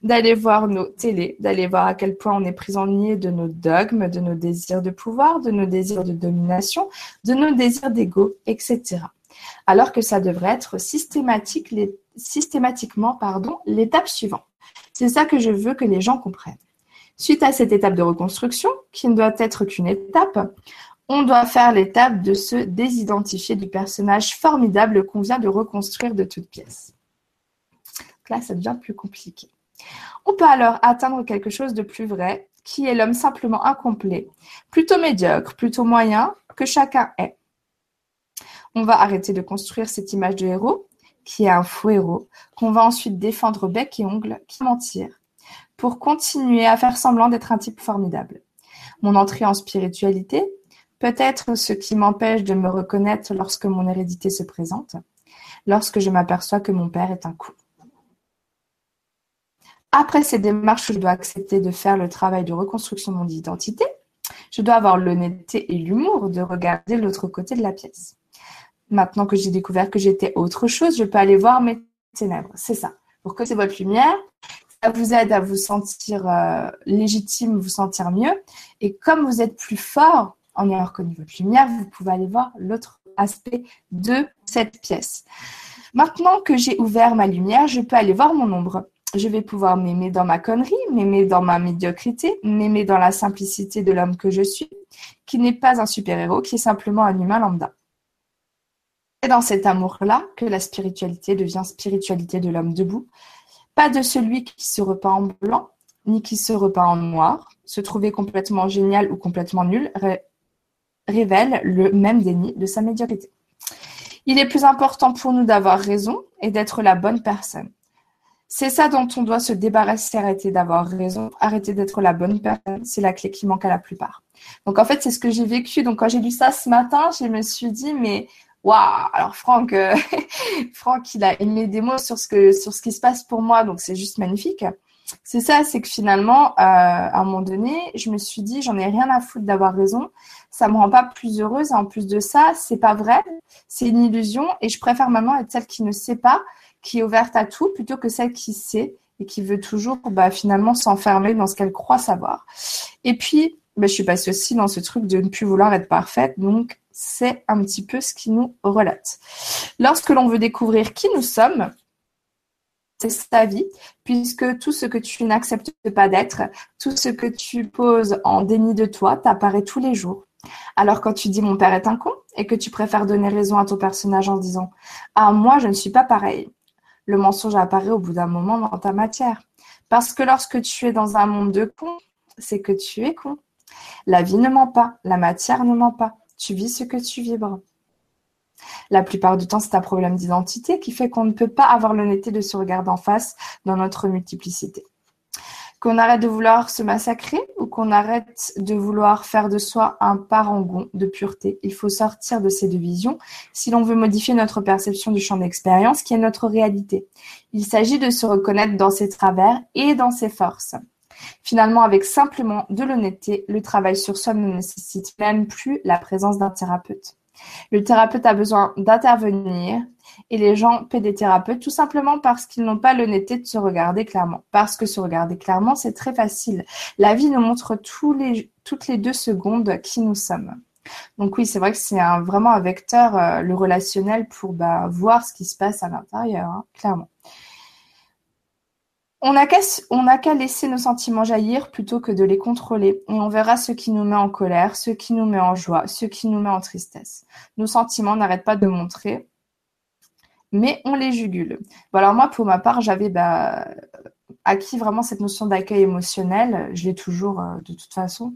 d'aller voir nos télés, d'aller voir à quel point on est prisonnier de nos dogmes, de nos désirs de pouvoir, de nos désirs de domination, de nos désirs d'ego, etc. Alors que ça devrait être systématique, systématiquement l'étape suivante. C'est ça que je veux que les gens comprennent. Suite à cette étape de reconstruction, qui ne doit être qu'une étape, on doit faire l'étape de se désidentifier du personnage formidable qu'on vient de reconstruire de toutes pièces. là, ça devient plus compliqué. On peut alors atteindre quelque chose de plus vrai, qui est l'homme simplement incomplet, plutôt médiocre, plutôt moyen, que chacun est. On va arrêter de construire cette image de héros, qui est un faux héros, qu'on va ensuite défendre bec et ongle, qui mentir, pour continuer à faire semblant d'être un type formidable. Mon entrée en spiritualité, Peut-être ce qui m'empêche de me reconnaître lorsque mon hérédité se présente, lorsque je m'aperçois que mon père est un coup. Après ces démarches, je dois accepter de faire le travail de reconstruction de mon identité. Je dois avoir l'honnêteté et l'humour de regarder l'autre côté de la pièce. Maintenant que j'ai découvert que j'étais autre chose, je peux aller voir mes ténèbres. C'est ça. Pour que c'est votre lumière, ça vous aide à vous sentir euh, légitime, vous sentir mieux. Et comme vous êtes plus fort, en ayant reconnu votre lumière, vous pouvez aller voir l'autre aspect de cette pièce. Maintenant que j'ai ouvert ma lumière, je peux aller voir mon ombre. Je vais pouvoir m'aimer dans ma connerie, m'aimer dans ma médiocrité, m'aimer dans la simplicité de l'homme que je suis, qui n'est pas un super-héros, qui est simplement un humain lambda. C'est dans cet amour-là que la spiritualité devient spiritualité de l'homme debout, pas de celui qui se repeint en blanc, ni qui se repeint en noir, se trouver complètement génial ou complètement nul, révèle le même déni de sa médiocrité. Il est plus important pour nous d'avoir raison et d'être la bonne personne. C'est ça dont on doit se débarrasser, arrêter d'avoir raison, arrêter d'être la bonne personne. C'est la clé qui manque à la plupart. Donc en fait, c'est ce que j'ai vécu. Donc quand j'ai lu ça ce matin, je me suis dit, mais waouh Alors Franck, euh, Franck, il a mis des mots sur ce que sur ce qui se passe pour moi, donc c'est juste magnifique. c'est ça, c'est que finalement, euh, à un moment donné, je me suis dit, j'en ai rien à foutre d'avoir raison. Ça me rend pas plus heureuse. En plus de ça, c'est pas vrai. C'est une illusion. Et je préfère maintenant être celle qui ne sait pas, qui est ouverte à tout, plutôt que celle qui sait et qui veut toujours, bah, finalement, s'enfermer dans ce qu'elle croit savoir. Et puis, bah, je suis passée aussi dans ce truc de ne plus vouloir être parfaite. Donc, c'est un petit peu ce qui nous relate. Lorsque l'on veut découvrir qui nous sommes, c'est sa vie, puisque tout ce que tu n'acceptes pas d'être, tout ce que tu poses en déni de toi, t'apparaît tous les jours. Alors quand tu dis mon père est un con et que tu préfères donner raison à ton personnage en disant Ah moi je ne suis pas pareil, le mensonge apparaît au bout d'un moment dans ta matière. Parce que lorsque tu es dans un monde de cons, c'est que tu es con. La vie ne ment pas, la matière ne ment pas. Tu vis ce que tu vibres. La plupart du temps, c'est un problème d'identité qui fait qu'on ne peut pas avoir l'honnêteté de se regarder en face dans notre multiplicité. Qu'on arrête de vouloir se massacrer ou qu'on arrête de vouloir faire de soi un parangon de pureté. Il faut sortir de ces deux visions si l'on veut modifier notre perception du champ d'expérience qui est notre réalité. Il s'agit de se reconnaître dans ses travers et dans ses forces. Finalement, avec simplement de l'honnêteté, le travail sur soi ne nécessite même plus la présence d'un thérapeute. Le thérapeute a besoin d'intervenir et les gens paient des thérapeutes tout simplement parce qu'ils n'ont pas l'honnêteté de se regarder clairement. Parce que se regarder clairement, c'est très facile. La vie nous montre toutes les deux secondes qui nous sommes. Donc oui, c'est vrai que c'est vraiment un vecteur, euh, le relationnel, pour bah, voir ce qui se passe à l'intérieur, hein, clairement. On n'a qu'à laisser nos sentiments jaillir plutôt que de les contrôler, et on verra ce qui nous met en colère, ce qui nous met en joie, ce qui nous met en tristesse. Nos sentiments n'arrêtent pas de montrer, mais on les jugule. alors moi, pour ma part, j'avais bah, acquis vraiment cette notion d'accueil émotionnel. Je l'ai toujours euh, de toute façon.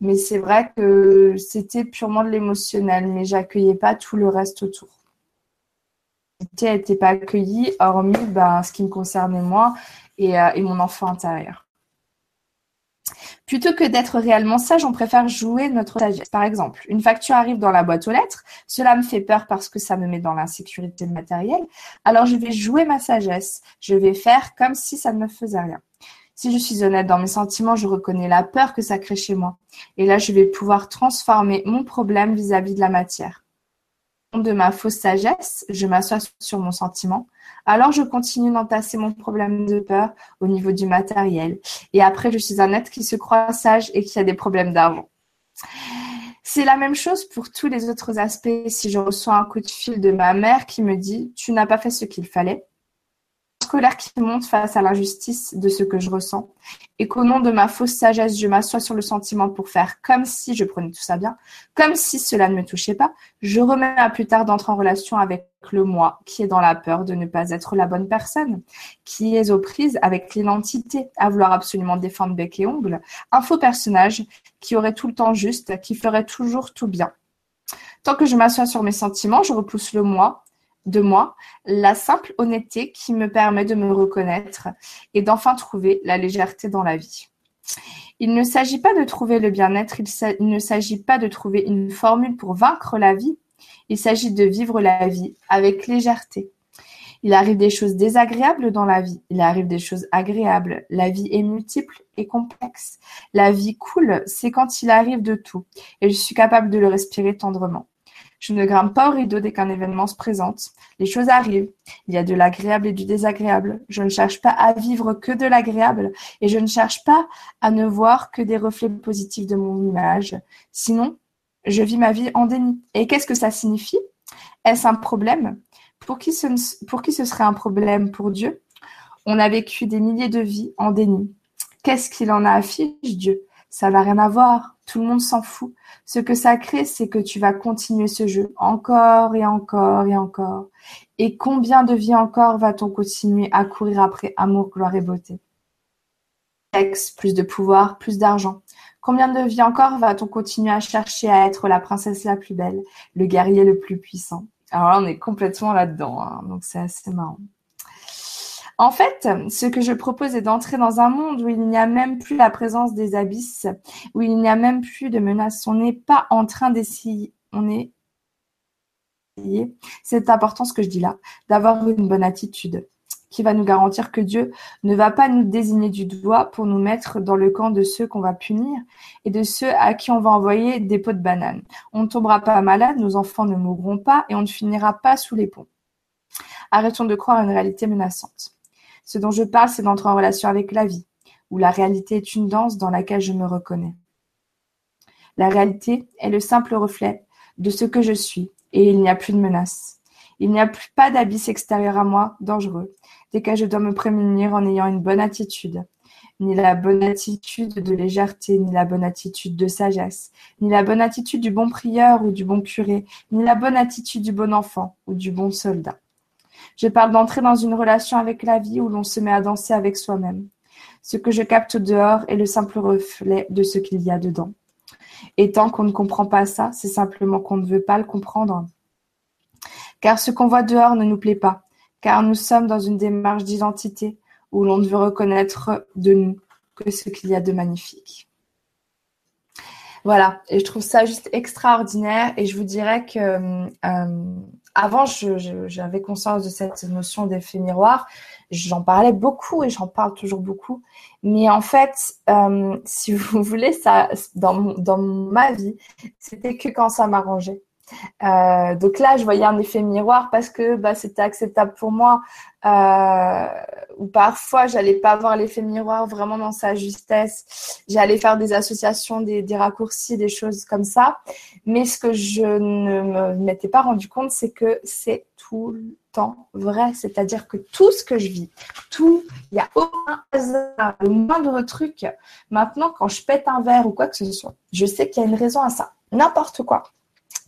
Mais c'est vrai que c'était purement de l'émotionnel, mais j'accueillais pas tout le reste autour. n'était pas accueillie, hormis bah, ce qui me concernait moi euh, et, mon enfant intérieur. Plutôt que d'être réellement sage, on préfère jouer notre sagesse. Par exemple, une facture arrive dans la boîte aux lettres, cela me fait peur parce que ça me met dans l'insécurité matérielle, alors je vais jouer ma sagesse, je vais faire comme si ça ne me faisait rien. Si je suis honnête dans mes sentiments, je reconnais la peur que ça crée chez moi. Et là, je vais pouvoir transformer mon problème vis-à-vis -vis de la matière. De ma fausse sagesse, je m'assois sur mon sentiment, alors je continue d'entasser mon problème de peur au niveau du matériel. Et après, je suis un être qui se croit sage et qui a des problèmes d'argent. C'est la même chose pour tous les autres aspects. Si je reçois un coup de fil de ma mère qui me dit Tu n'as pas fait ce qu'il fallait, colère qui monte face à l'injustice de ce que je ressens, et qu'au nom de ma fausse sagesse, je m'assois sur le sentiment pour faire comme si je prenais tout ça bien, comme si cela ne me touchait pas, je remets à plus tard d'entrer en relation avec le moi, qui est dans la peur de ne pas être la bonne personne, qui est aux prises avec l'identité, à vouloir absolument défendre bec et ongle, un faux personnage qui aurait tout le temps juste, qui ferait toujours tout bien. Tant que je m'assois sur mes sentiments, je repousse le moi, de moi la simple honnêteté qui me permet de me reconnaître et d'enfin trouver la légèreté dans la vie. Il ne s'agit pas de trouver le bien-être, il, ne s'agit pas de trouver une formule pour vaincre la vie, il s'agit de vivre la vie avec légèreté. Il arrive des choses désagréables dans la vie, il arrive des choses agréables. La vie est multiple et complexe. La vie coule, c'est quand il arrive de tout, et je suis capable de le respirer tendrement. Je ne grimpe pas au rideau dès qu'un événement se présente. Les choses arrivent. Il y a de l'agréable et du désagréable. Je ne cherche pas à vivre que de l'agréable et je ne cherche pas à ne voir que des reflets positifs de mon image. Sinon, je vis ma vie en déni. Et qu'est-ce que ça signifie? Est-ce un problème? Pour qui, ce, serait un problème? Pour Dieu? On a vécu des milliers de vies en déni. Qu'est-ce qu'il en a affiché, Dieu? Ça n'a rien à voir. Tout le monde s'en fout. Ce que ça crée, c'est que tu vas continuer ce jeu encore et encore et encore. Et combien de vies encore va-t-on continuer à courir après amour, gloire et beauté? Sexe, plus de pouvoir, plus d'argent. Combien de vies encore va-t-on continuer à chercher à être la princesse la plus belle, le guerrier le plus puissant? Alors là, on est complètement là-dedans, hein, donc c'est assez marrant. En fait, ce que je propose est d'entrer dans un monde où il n'y a même plus la présence des abysses, où il n'y a même plus de menaces. On n'est pas en train d'essayer, on est c'est important ce que je dis là, d'avoir une bonne attitude. qui va nous garantir que Dieu ne va pas nous désigner du doigt pour nous mettre dans le camp de ceux qu'on va punir et de ceux à qui on va envoyer des pots de bananes. On ne tombera pas malade, nos enfants ne mourront pas et on ne finira pas sous les ponts. Arrêtons de croire à une réalité menaçante. Ce dont je parle, c'est d'entrer en relation avec la vie, où la réalité est une danse dans laquelle je me reconnais. La réalité est le simple reflet de ce que je suis et il n'y a plus de menace. Il n'y a plus pas d'abysse extérieur à moi, dangereux, desquels je dois me prémunir en ayant une bonne attitude. Ni la bonne attitude de légèreté, ni la bonne attitude de sagesse, ni la bonne attitude du bon prieur ou du bon curé, ni la bonne attitude du bon enfant ou du bon soldat. Je parle d'entrer dans une relation avec la vie où l'on se met à danser avec soi-même. Ce que je capte dehors est le simple reflet de ce qu'il y a dedans. Et tant qu'on ne comprend pas ça, c'est simplement qu'on ne veut pas le comprendre. Car ce qu'on voit dehors ne nous plaît pas, car nous sommes dans une démarche d'identité où l'on ne veut reconnaître de nous que ce qu'il y a de magnifique. Voilà, et je trouve ça juste extraordinaire et je vous dirais que euh, avant, j'avais conscience de cette notion d'effet miroir. J'en parlais beaucoup et j'en parle toujours beaucoup. Mais en fait, euh, si vous voulez, ça, dans, dans ma vie, c'était que quand ça m'arrangeait. Euh, donc là, je voyais un effet miroir parce que bah, c'était acceptable pour moi. Euh, ou parfois, j'allais pas voir l'effet miroir vraiment dans sa justesse. J'allais faire des associations, des, des, raccourcis, des choses comme ça. Mais ce que je ne m'étais pas rendu compte, c'est que c'est tout le temps vrai. C'est-à-dire que tout ce que je vis, tout, il n'y a aucun hasard, le moindre truc. Maintenant, quand je pète un verre ou quoi que ce soit, je sais qu'il y a une raison à ça. N'importe quoi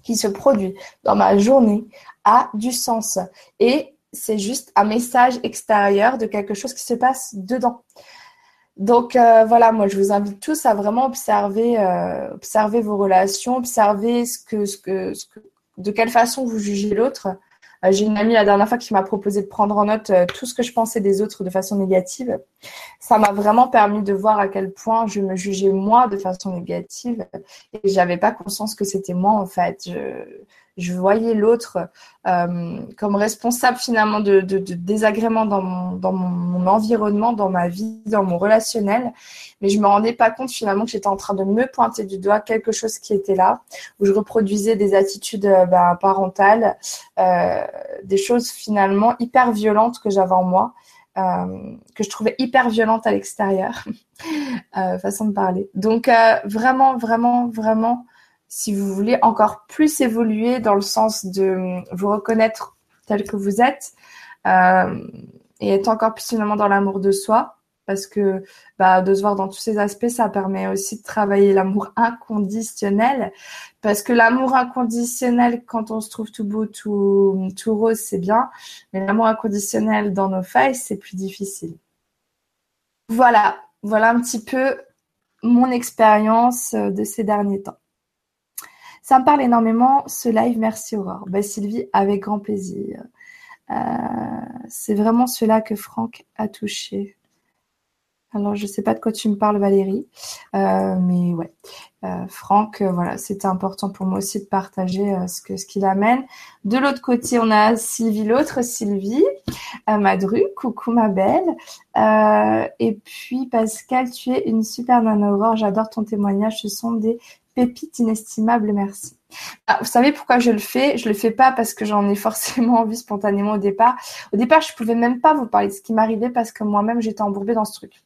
qui se produit dans ma journée a du sens. Et c'est juste un message extérieur de quelque chose qui se passe dedans. Donc euh, voilà, moi je vous invite tous à vraiment observer, euh, observer vos relations, observer de quelle façon vous jugez l'autre, j'ai une amie la dernière fois qui m'a proposé de prendre en note euh, tout ce que je pensais des autres de façon négative. Ça m'a vraiment permis de voir à quel point je me jugeais moi de façon négative et j'avais pas conscience que c'était moi en fait. Je voyais l'autre euh, comme responsable finalement de, de, de désagréments dans, mon, dans mon, environnement, dans ma vie, dans mon relationnel. Mais je me rendais pas compte finalement que j'étais en train de me pointer du doigt quelque chose qui était là, où je reproduisais des attitudes euh, bah, parentales, euh, des choses finalement hyper violentes que j'avais en moi. Euh, que je trouvais hyper violentes à l'extérieur, euh, façon de parler. Donc euh, vraiment, vraiment, vraiment, si vous voulez encore plus évoluer dans le sens de vous reconnaître tel que vous êtes euh, et être encore plus finalement dans l'amour de soi, parce que bah, de se voir dans tous ces aspects, ça permet aussi de travailler l'amour inconditionnel, parce que l'amour inconditionnel, quand on se trouve tout beau, tout, tout rose, c'est bien, mais l'amour inconditionnel dans nos failles, c'est plus difficile. Voilà, voilà un petit peu mon expérience de ces derniers temps. Ça me parle énormément, ce live. Merci Aurore. Bah, Sylvie, avec grand plaisir. Euh, c'est vraiment cela que Franck a touché. Alors, je ne sais pas de quoi tu me parles, Valérie, euh, mais ouais. Euh, Franck, voilà, c'était important pour moi aussi de partager ce que ce qu'il amène. De l'autre côté, on a Sylvie, l'autre Sylvie, Madru, coucou ma belle. et puis Pascal, tu es une super nana Aurore, j'adore ton témoignage, ce sont des pépite inestimable, merci. Ah, vous savez pourquoi je le fais? Je le fais pas parce que j'en ai forcément envie spontanément au départ. Au départ, je pouvais même pas vous parler de ce qui m'arrivait parce que moi-même j'étais embourbée dans ce truc.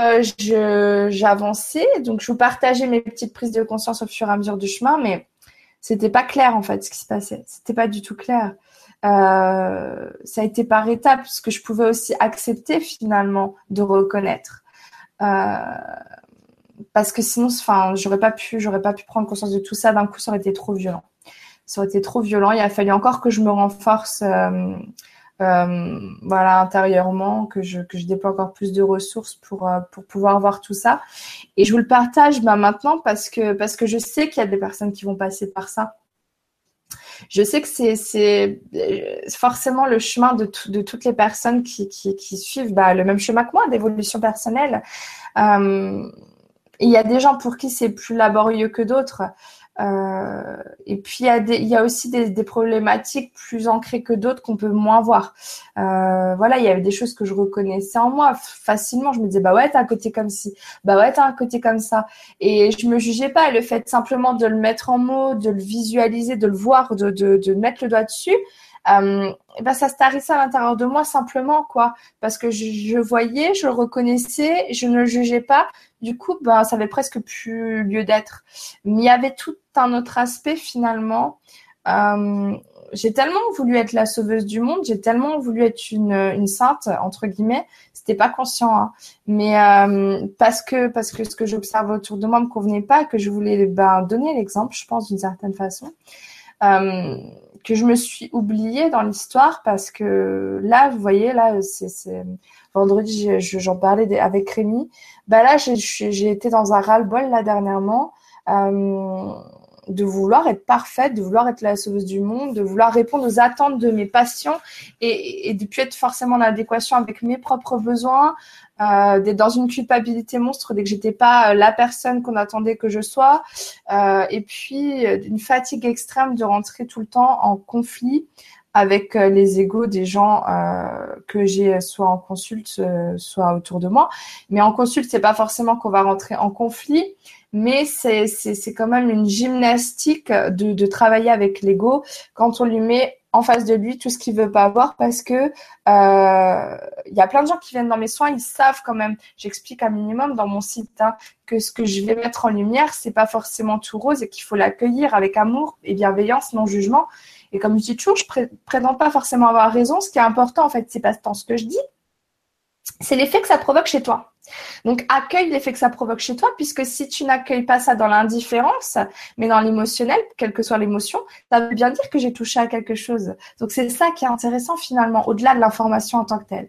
Euh, j'avançais, donc je vous partageais mes petites prises de conscience au fur et à mesure du chemin, mais c'était pas clair en fait ce qui se passait. C'était pas du tout clair. Euh, ça a été par étapes, ce que je pouvais aussi accepter finalement de reconnaître. Euh, parce que sinon, enfin, j'aurais pas pu, j'aurais pas pu prendre conscience de tout ça d'un coup, ça aurait été trop violent. Ça aurait été trop violent. Il a fallu encore que je me renforce, euh, euh, voilà, intérieurement, que je que je déploie encore plus de ressources pour euh, pour pouvoir voir tout ça. Et je vous le partage, bah, maintenant parce que parce que je sais qu'il y a des personnes qui vont passer par ça. Je sais que c'est forcément le chemin de, de toutes les personnes qui, qui, suivent bah, le même chemin que moi d'évolution personnelle. Il y a des gens pour qui c'est plus laborieux que d'autres. Euh, et puis il y a des, il y a aussi des, des problématiques plus ancrées que d'autres qu'on peut moins voir. Euh, voilà, il y avait des choses que je reconnaissais en moi facilement. Je me disais bah ouais t'as un côté comme ci, bah ouais t'as un côté comme ça. Et je me jugeais pas. Le fait simplement de le mettre en mots, de le visualiser, de le voir, de, de, de mettre le doigt dessus, ben ça se tarissait à l'intérieur de moi simplement quoi. Parce que je, je, voyais je le reconnaissais je ne le jugeais pas. Du coup ben ça avait presque plus lieu d'être. Mais il y avait tout un autre aspect finalement. Euh, j'ai tellement voulu être la sauveuse du monde j'ai tellement voulu être une, une sainte entre guillemets. C'était pas conscient hein. mais euh, parce que parce que ce que j'observe autour de moi me convenait pas que je voulais ben, donner l'exemple je pense d'une certaine façon. Euh, que je me suis oubliée dans l'histoire parce que là, vous voyez, là, c'est vendredi, j'en parlais avec Rémi. Bah là, j'ai été dans un ras-le-bol là dernièrement. Euh, de vouloir être parfaite, de vouloir être la sauveuse du monde, de vouloir répondre aux attentes de mes patients et, et de plus être forcément en adéquation avec mes propres besoins, euh, dans une culpabilité monstre dès que j'étais pas euh, la personne qu'on attendait que je sois, euh, et puis euh, d'une fatigue extrême de rentrer tout le temps en conflit avec les égaux des gens euh, que j'ai soit en consulte, soit autour de moi. Mais en consulte, c'est pas forcément qu'on va rentrer en conflit, mais c'est c'est quand même une gymnastique de, de travailler avec l'ego quand on lui met en face de lui tout ce qu'il veut pas avoir parce que euh, il y a plein de gens qui viennent dans mes soins, ils savent quand même. J'explique un minimum dans mon site hein, que ce que je vais mettre en lumière, c'est pas forcément tout rose et qu'il faut l'accueillir avec amour et bienveillance, non jugement. Et comme je dis toujours, je ne prétends pas forcément avoir raison. Ce qui est important en fait, c'est pas tant ce que je dis, c'est l'effet que ça provoque chez toi. Donc accueille l'effet que ça provoque chez toi, puisque si tu n'accueilles pas ça dans l'indifférence, mais dans l'émotionnel, quelle que soit l'émotion, ça veut bien dire que j'ai touché à quelque chose. Donc c'est ça qui est intéressant finalement, au-delà de l'information en tant que telle.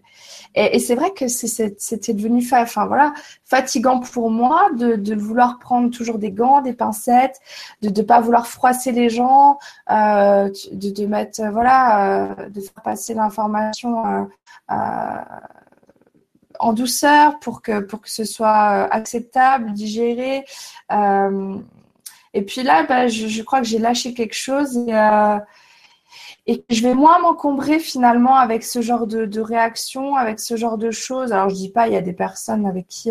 Et, c'est vrai que c'était devenu fatigant pour moi de, vouloir prendre toujours des gants, des pincettes, de ne pas vouloir froisser les gens, euh, de, mettre voilà, euh, de faire passer l'information. Euh, euh en douceur pour que, pour que ce soit euh, acceptable, digéré. Euh, et puis là, bah, je, crois que j'ai lâché quelque chose et, euh, je vais moins m'encombrer finalement avec ce genre de, de, réaction, avec ce genre de choses. Alors je dis pas, il y a des personnes avec qui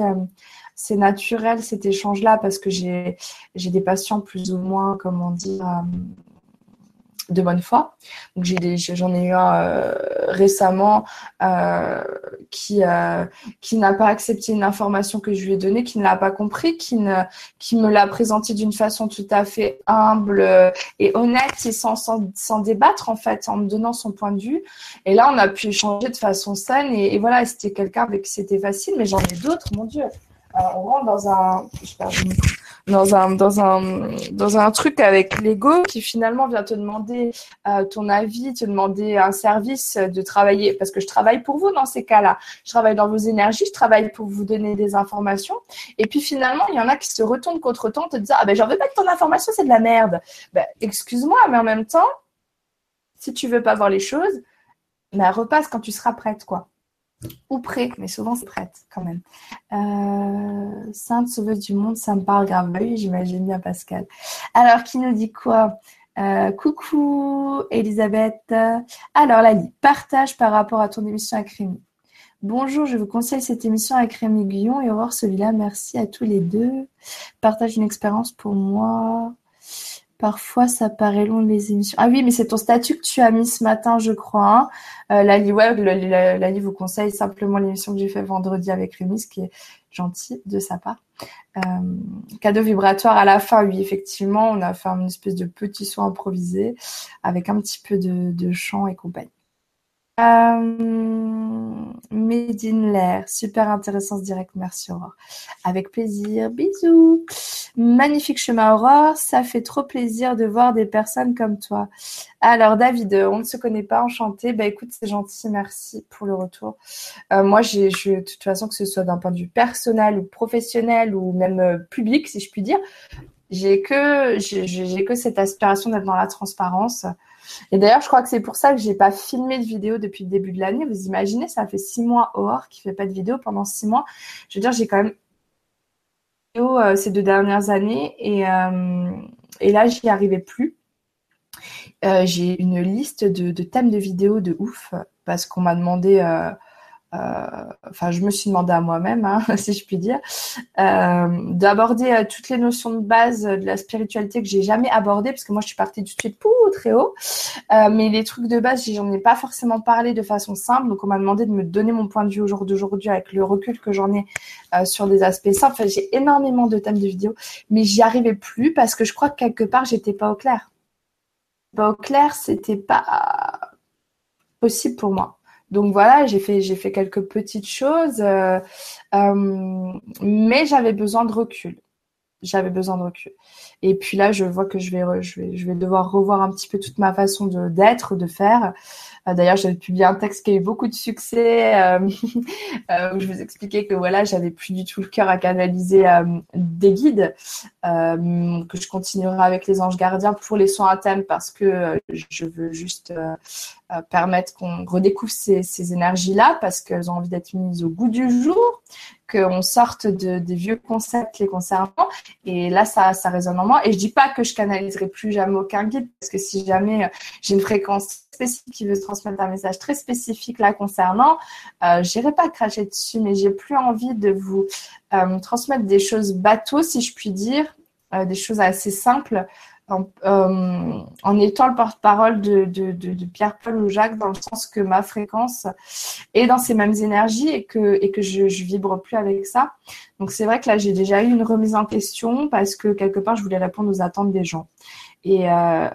c'est naturel cet échange-là parce que j'ai des patients plus ou moins, comment dire, de bonne foi. Donc j'ai j'en ai eu un euh, récemment euh, qui euh, qui n'a pas accepté une information que je lui ai donnée, qui ne l'a pas compris, qui ne qui me l'a présenté d'une façon tout à fait humble et honnête et sans, sans, sans débattre en fait, en me donnant son point de vue. Et là on a pu échanger de façon saine et, et voilà, c'était quelqu'un avec qui c'était facile, mais j'en ai d'autres, mon Dieu. On rentre dans un, dans un dans un dans un truc avec l'ego qui finalement vient te demander euh, ton avis, te demander un service de travailler parce que je travaille pour vous dans ces cas-là. Je travaille dans vos énergies, je travaille pour vous donner des informations et puis finalement, il y en a qui se retournent contre toi en te disant "Ah ben j'en veux pas de ton information, c'est de la merde." Ben excuse-moi, mais en même temps, si tu veux pas voir les choses, ben repasse quand tu seras prête quoi ou prêt, mais souvent c'est prête quand même. Euh, Sainte sauveuse du monde, ça me parle grave. Bah oui, j'imagine bien Pascal. Alors, qui nous dit quoi? Euh, Coucou Elisabeth. Alors, Lali, partage par rapport à ton émission avec Rémi. Bonjour, je vous conseille cette émission avec Rémi Guillon et Aurore Celui-là. Merci à tous les deux. Partage une expérience pour moi. Parfois, ça paraît long les émissions. Ah oui, mais c'est ton statut que tu as mis ce matin, je crois. Hein. Euh, Lali, ouais, Lali vous conseille simplement l'émission que j'ai fait vendredi avec Rémi, ce qui est gentil de sa part. Euh, cadeau vibratoire à la fin, oui, effectivement, on a fait une espèce de petit son improvisé avec un petit peu de chant et compagnie. Euh, Made super intéressant ce direct, merci Aurore. Avec plaisir, bisous. Magnifique chemin Aurore, ça fait trop plaisir de voir des personnes comme toi. Alors David, on ne se connaît pas, enchanté. Bah écoute, c'est gentil, merci pour le retour. Euh, moi, de toute façon, que ce soit d'un point de vue personnel ou professionnel ou même euh, public, si je puis dire, j'ai que j'ai que cette aspiration d'être dans la transparence. Et d'ailleurs, je crois que c'est pour ça que j'ai pas filmé de vidéo depuis le début de l'année. Vous imaginez, ça fait six mois hors qui fait pas de vidéo pendant six mois. Je veux dire, j'ai quand même euh, ces deux dernières années et euh, Et là, j'y arrivais plus. Euh, j'ai une liste de, de, thèmes de vidéos de ouf parce qu'on m'a demandé enfin je me suis demandé à moi-même, hein, si je puis dire, euh, d'aborder euh, toutes les notions de base de la spiritualité que j'ai jamais abordées, parce que moi je suis partie du suite pour très haut, mais les trucs de base, j'en ai pas forcément parlé de façon simple, donc on m'a demandé de me donner mon point de vue au jour d'aujourd'hui avec le recul que j'en ai sur des aspects simples. Enfin, j'ai énormément de thèmes de vidéos, mais j'y arrivais plus parce que je crois que quelque part j'étais pas au clair. Pas au clair, c'était pas possible pour moi. Donc voilà, j'ai fait, quelques petites choses, euh, euh, mais j'avais besoin de recul. J'avais besoin de recul. Et puis là, je vois que je vais, devoir revoir un petit peu toute ma façon de d'être, de faire. Euh, d'ailleurs, j'avais publié un texte qui a eu beaucoup de succès, où je vous expliquais que voilà, j'avais plus du tout le cœur à canaliser des guides, que je continuerai avec les anges gardiens pour les soins à thème parce que je veux juste permettre qu'on redécouvre ces, énergies-là parce qu'elles ont envie d'être mises au goût du jour, qu'on sorte de, des vieux concepts les concernant. Et là, ça, résonne en moi. Et je dis pas que je canaliserai plus jamais aucun guide parce que si jamais j'ai une fréquence spécifique qui veut transmettre un message très spécifique là concernant, euh, j'irai pas cracher dessus, mais j'ai plus envie de vous euh, transmettre des choses bateaux, si je puis dire, euh, des choses assez simples. En, euh, en étant le porte-parole de, Pierre-Paul ou Jacques, dans le sens que ma fréquence est dans ces mêmes énergies et que, je, vibre plus avec ça. Donc c'est vrai que là, j'ai déjà eu une remise en question parce que quelque part, je voulais répondre aux attentes des gens. Et, euh,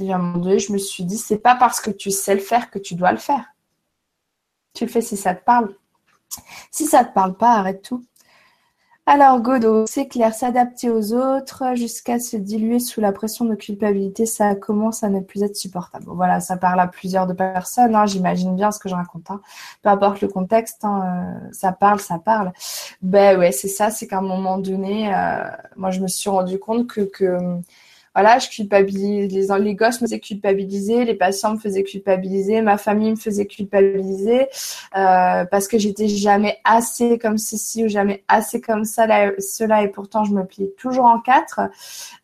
et à un moment donné, je me suis dit, c'est pas parce que tu sais le faire que tu dois le faire. Tu le fais si ça te parle. Si ça te parle pas, arrête tout. Alors, Godot, c'est clair, s'adapter aux autres jusqu'à se diluer sous la pression de culpabilité, ça commence à ne plus être supportable. Voilà, ça parle à plusieurs de personnes, hein, j'imagine bien ce que je raconte. Hein. Peu importe le contexte, hein, euh, ça parle, ça parle. Ben ouais, c'est ça, c'est qu'à un moment donné, euh, moi je me suis rendu compte que, que voilà, je culpabilise, les, gosses me faisaient culpabiliser, les patients me faisaient culpabiliser, ma famille me faisait culpabiliser euh, parce que j'étais jamais assez comme ceci ou jamais assez comme ça, cela et pourtant je me pliais toujours en quatre.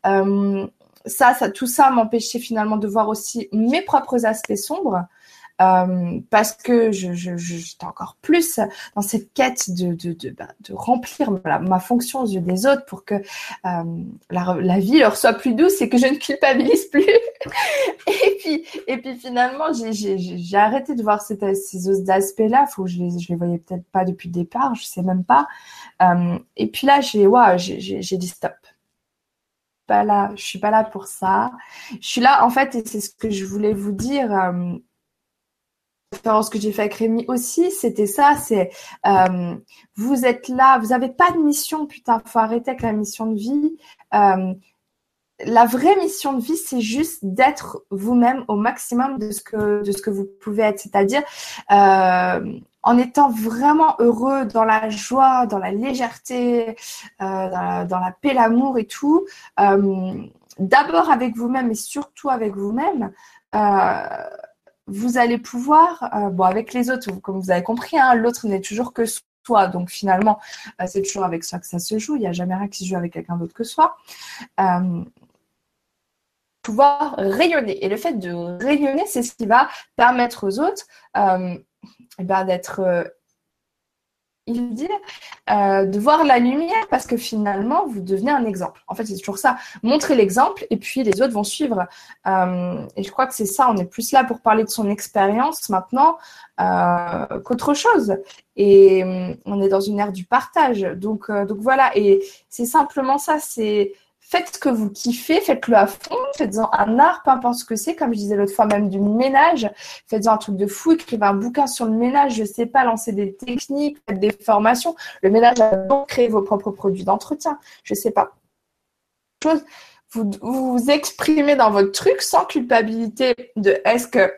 Euh, ça, ça, tout ça m'empêchait finalement de voir aussi mes propres aspects sombres. Euh, parce que je, je, j'étais encore plus dans cette quête de, de, de, bah, de remplir ma, fonction aux yeux des autres pour que euh, la, vie leur soit plus douce et que je ne culpabilise plus. et puis et puis finalement j'ai, arrêté de voir ces, ces aspects-là. Je les je les voyais peut-être pas depuis le départ, je sais même pas. Euh, et puis là j'ai wow, dit stop pas là, je suis pas là pour ça. Je suis là en fait et c'est ce que je voulais vous dire. Euh, ce que j'ai fait avec Rémi aussi, c'était ça, c'est euh, vous êtes là, vous n'avez pas de mission, putain, faut arrêter avec la mission de vie. Euh, la vraie mission de vie, c'est juste d'être vous-même au maximum de ce que de ce que vous pouvez être, c'est-à-dire euh, en étant vraiment heureux dans la joie, dans la légèreté, dans la, paix, l'amour et tout. D'abord avec vous-même et surtout avec vous-même. Vous allez pouvoir, euh, bon, avec les autres, comme vous avez compris, hein, l'autre n'est toujours que soi. Donc finalement, euh, c'est toujours avec soi que ça se joue. Il n'y a jamais rien qui se joue avec quelqu'un d'autre que soi. Euh, pouvoir rayonner. Et le fait de rayonner, c'est ce qui va permettre aux autres eh ben, d'être il dit, euh, de voir la lumière parce que finalement, vous devenez un exemple. En fait, c'est toujours ça. Montrer l'exemple et puis les autres vont suivre. Euh, et je crois que c'est ça. On est plus là pour parler de son expérience maintenant euh, qu'autre chose. Et on est dans une ère du partage. Donc, donc voilà. Et c'est simplement ça. C'est faites ce que vous kiffez, faites-le à fond, faites-en un art, peu importe ce que c'est, comme je disais l'autre fois, même du ménage, faites-en un truc de fou, écrivez un bouquin sur le ménage, je sais pas, lancer des techniques, faites des formations. Le ménage, donc créer vos propres produits d'entretien, je sais pas. Vous vous exprimez dans votre truc sans culpabilité de est-ce que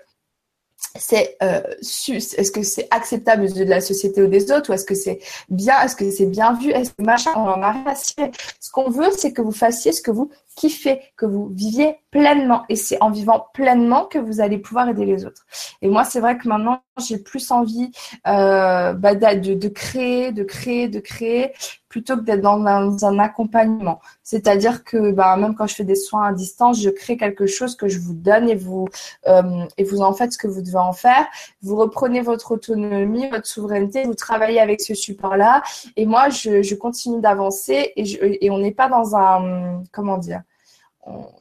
c'est euh, est-ce que c'est acceptable de la société ou des autres ou est-ce que c'est bien est-ce que c'est bien vu est-ce que machin on en a cirer. Ce qu'on veut c'est que vous fassiez ce que vous qui fait que vous viviez pleinement. Et c'est en vivant pleinement que vous allez pouvoir aider les autres. Et moi, c'est vrai que maintenant, j'ai plus envie euh, bah, de, de, créer, de créer, de créer, plutôt que d'être dans un, accompagnement. C'est-à-dire que bah, même quand je fais des soins à distance, je crée quelque chose que je vous donne et vous euh, et vous en faites ce que vous devez en faire. Vous reprenez votre autonomie, votre souveraineté, vous travaillez avec ce support-là. Et moi, je, je continue d'avancer et, et on n'est pas dans un comment dire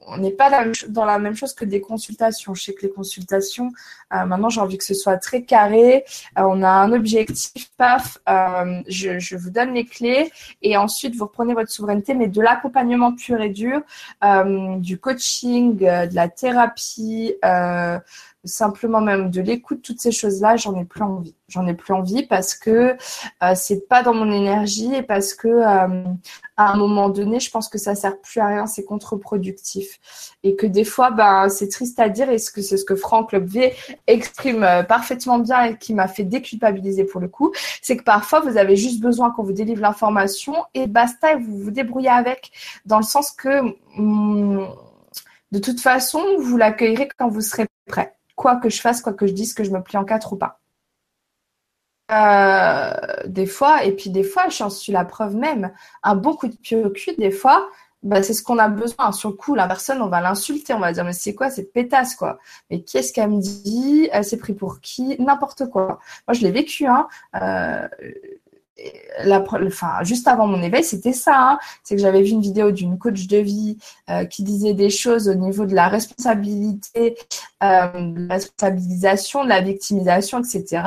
on n'est pas dans la même chose que des consultations. Je sais que les consultations, euh, maintenant j'ai envie que ce soit très carré. Euh, on a un objectif, paf, euh, je, vous donne les clés et ensuite vous reprenez votre souveraineté, mais de l'accompagnement pur et dur, du coaching, de la thérapie, simplement même de l'écoute, toutes ces choses-là, j'en ai plus envie. J'en ai plus envie parce que euh, c'est pas dans mon énergie et parce que euh, à un moment donné, je pense que ça sert plus à rien, c'est contre-productif. Et que des fois, ben c'est triste à dire et c'est ce que Franck V exprime euh, parfaitement bien et qui m'a fait déculpabiliser pour le coup, c'est que parfois vous avez juste besoin qu'on vous délivre l'information et basta, et vous vous débrouillez avec, dans le sens que hum, de toute façon, vous l'accueillerez quand vous serez prêt quoi que je fasse, quoi que je dise, que je me plie en quatre ou pas. Euh, des fois, et puis des fois, j'en suis la preuve même. Un bon coup de pied au cul, des fois, bah, c'est ce qu'on a besoin. Sur le coup, la personne, on va l'insulter, on va dire, mais c'est quoi cette pétasse, quoi? Mais qu'est-ce qu'elle me dit? Elle s'est pris pour qui? N'importe quoi. Moi, je l'ai vécu, hein. Euh, juste avant mon éveil, c'était ça. Hein. C'est que j'avais vu une vidéo d'une coach de vie euh, qui disait des choses au niveau de la responsabilité, euh, de la responsabilisation, de la victimisation, etc.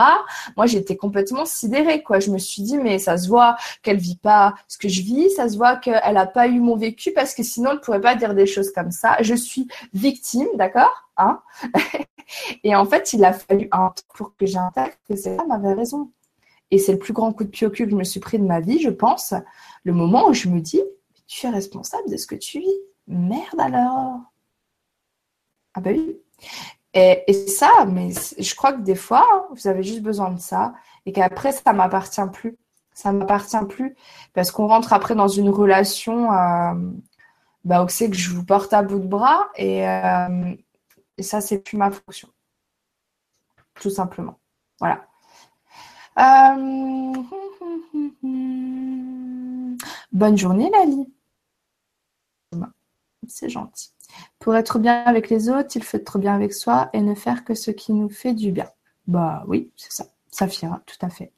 Moi, j'étais complètement sidérée. Quoi. Je me suis dit, mais ça se voit qu'elle vit pas ce que je vis, ça se voit qu'elle a pas eu mon vécu parce que sinon, elle ne pourrait pas dire des choses comme ça. Je suis victime, d'accord hein Et en fait, il a fallu un temps pour que j'intègre que cette femme avait raison. Et c'est le plus grand coup de pied au cul que je me suis pris de ma vie, je pense. Le moment où je me dis, tu es responsable de ce que tu vis. Merde alors. Ah bah oui. Et, ça, mais je crois que des fois, vous avez juste besoin de ça et qu'après, ça m'appartient plus. Ça m'appartient plus parce qu'on rentre après dans une relation euh, bah, où c'est que je vous porte à bout de bras et, euh, et ça, c'est plus ma fonction. Tout simplement. Voilà. Euh, bonne journée, Lali. C'est gentil. Pour être bien avec les autres, il faut être bien avec soi et ne faire que ce qui nous fait du bien. Bah oui, c'est ça. Saphira, tout à fait.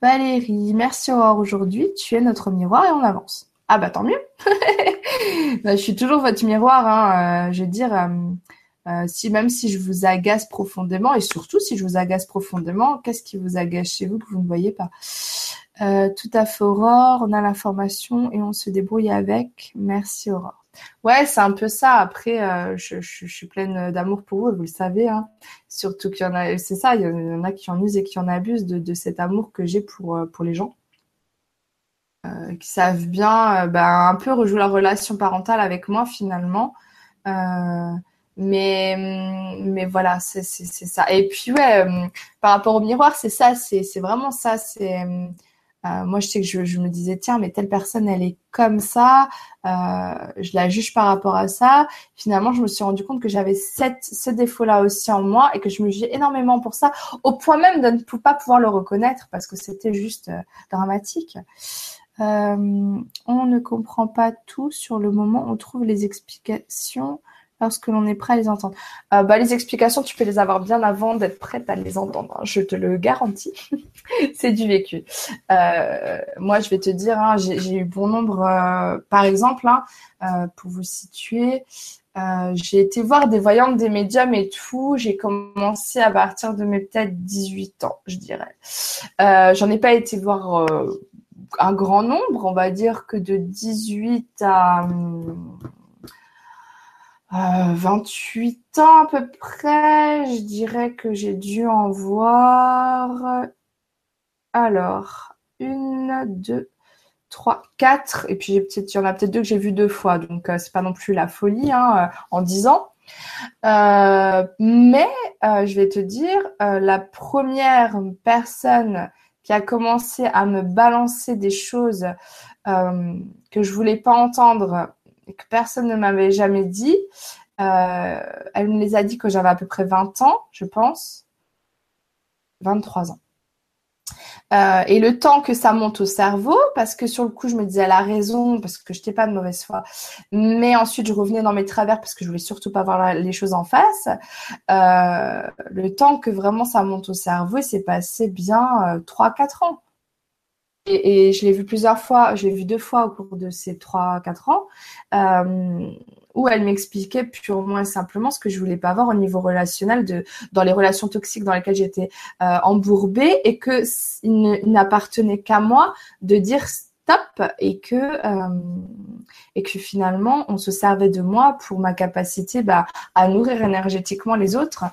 Valérie, merci Aurore aujourd'hui. Tu es notre miroir et on avance. Ah bah tant mieux. Bah, je suis toujours votre miroir. Hein. Euh, je veux dire, euh, euh, si même si je vous agace profondément, et surtout si je vous agace profondément, qu'est-ce qui vous agace chez vous que vous ne voyez pas? Euh, Tout à fait, Aurore. On a l'information et on se débrouille avec. Merci, Aurore. Ouais, c'est un peu ça. Après, euh, je, suis pleine d'amour pour vous, vous le savez. Hein. Surtout qu'il y en a, c'est ça, il y en a qui en usent et qui en abusent de, cet amour que j'ai pour, pour les gens. qui savent bien ben, un peu rejouer leur relation parentale avec moi finalement. Mais, mais voilà, c'est ça. Et puis, ouais, euh, par rapport au miroir, c'est ça, c'est vraiment ça. C'est euh, moi, je sais que je, me disais, tiens, mais telle personne, elle est comme ça, euh, je la juge par rapport à ça. Finalement, je me suis rendu compte que j'avais ce défaut-là aussi en moi et que je me jugeais énormément pour ça, au point même de ne pas pouvoir le reconnaître parce que c'était juste euh, dramatique. Euh, on ne comprend pas tout sur le moment, on trouve les explications lorsque l'on est prêt à les entendre. Euh, bah, les explications, tu peux les avoir bien avant d'être prête à les entendre. Hein. je te le garantis. c'est du vécu. Euh, moi, je vais te dire, hein, j'ai eu bon nombre, euh, par exemple, hein, pour vous situer, j'ai été voir des voyantes, des médiums et tout. J'ai commencé à partir de mes peut-être 18 ans, je dirais. J'en ai pas été voir un grand nombre, on va dire que de 18 à... Hum, 28 euh, ans à peu près, je dirais que j'ai dû en voir. Alors, une, deux, trois, quatre, et puis il y en a peut-être deux que j'ai vu deux fois, donc euh, c'est pas non plus la folie hein, euh, en dix ans. mais je vais te dire, la première personne qui a commencé à me balancer des choses que je voulais pas entendre que personne ne m'avait jamais dit. elle me les a dit que j'avais à peu près 20 ans, je pense. 23 ans. Euh, et le temps que ça monte au cerveau, parce que sur le coup, je me disais, elle a raison, parce que je n'étais pas de mauvaise foi. Mais ensuite, je revenais dans mes travers parce que je voulais surtout pas voir les choses en face. Euh, le temps que vraiment ça monte au cerveau, il s'est passé bien euh, 3-4 ans. Et, et je l'ai vu plusieurs fois, je l'ai vu deux fois au cours de ces 3-4 ans. Euh, où elle m'expliquait purement et simplement ce que je voulais pas voir au niveau relationnel de dans les relations toxiques dans lesquelles j'étais euh, embourbée et que il n'appartenait qu'à moi de dire stop et que euh, et que finalement on se servait de moi pour ma capacité bah, à nourrir énergétiquement les autres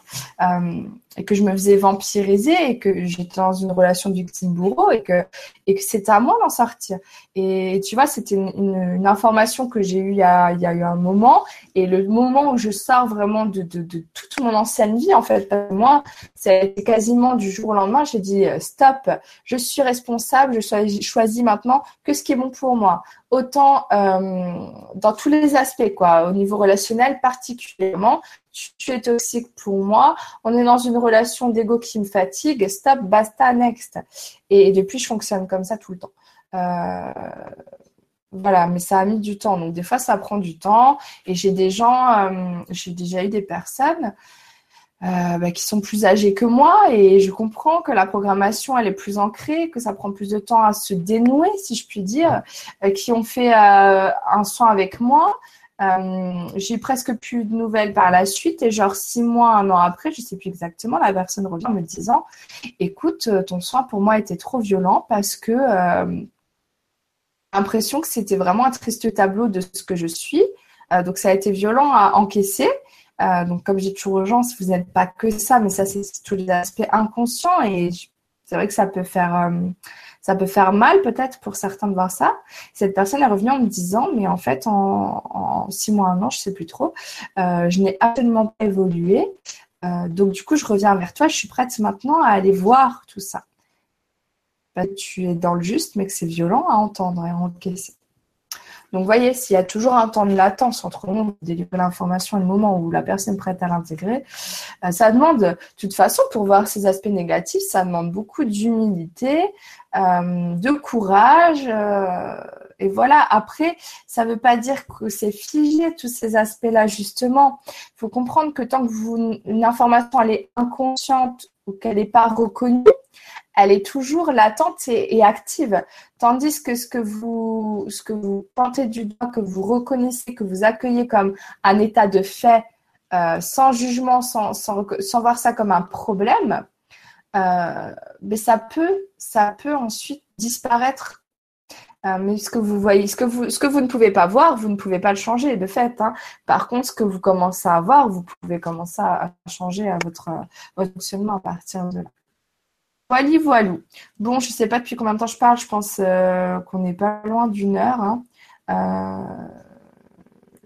euh, et que je me faisais vampiriser et que j'étais dans une relation victime-bourreau et que, et que c'était à moi d'en sortir. Et tu vois, c'était une, information que j'ai eue il y, a, il y a eu un moment et le moment où je sors vraiment de, de, de toute mon ancienne vie, en fait, moi, c'est quasiment du jour au lendemain, j'ai dit stop, je suis responsable, je choisis maintenant que ce qui est bon pour moi autant euh, dans tous les aspects, quoi, au niveau relationnel particulièrement. Tu, es toxique pour moi. On est dans une relation d'ego qui me fatigue. Stop, basta, next. Et, depuis, je fonctionne comme ça tout le temps. Euh, voilà, mais ça a mis du temps. Donc des fois, ça prend du temps. Et j'ai des gens, euh, j'ai déjà eu des personnes euh, bah, qui sont plus âgés que moi et je comprends que la programmation elle est plus ancrée, que ça prend plus de temps à se dénouer si je puis dire, euh, qui ont fait euh, un soin avec moi. j'ai presque plus de nouvelles par la suite et genre six mois, un an après, je sais plus exactement, la personne revient me disant, écoute, ton soin pour moi était trop violent parce que l'impression que c'était vraiment un triste tableau de ce que je suis. donc ça a été violent à encaisser. Euh, donc, comme j'ai toujours aux vous n'êtes pas que ça, mais ça, c'est tous les aspects inconscients et c'est vrai que ça peut faire, euh, ça peut faire mal peut-être pour certains de voir ça. Cette personne est revenue en me disant, mais en fait, en, six mois, un an, je sais plus trop, euh, je n'ai absolument pas évolué. donc, du coup, je reviens vers toi. Je suis prête maintenant à aller voir tout ça. tu es dans le juste, mais que c'est violent à entendre et à encaisser. Donc, vous voyez, s'il y a toujours un temps de latence entre le moment où délivrer l'information et le moment où la personne est prête à l'intégrer, euh, ça demande, de toute façon, pour voir ces aspects négatifs, ça demande beaucoup d'humilité, euh, de courage. Euh, et voilà, après, ça ne veut pas dire que c'est figé, tous ces aspects-là, justement. Il faut comprendre que tant que vous, information, elle est inconsciente ou qu'elle n'est pas reconnue, elle est toujours latente et, active. Tandis que ce que vous, pointez du doigt, que vous reconnaissez, que vous accueillez comme un état de fait, euh, sans jugement, sans, voir ça comme un problème, euh, mais ça peut, ça peut ensuite disparaître. Euh, mais ce que vous voyez, ce que vous, ne pouvez pas voir, vous ne pouvez pas le changer de fait. Hein. Par contre, ce que vous commencez à voir, vous pouvez commencer à changer à votre fonctionnement à partir de là. Voilà, voilou. Bon, je ne sais pas depuis combien de temps je parle. Je pense euh, qu'on n'est pas loin d'une heure. Hein. Euh,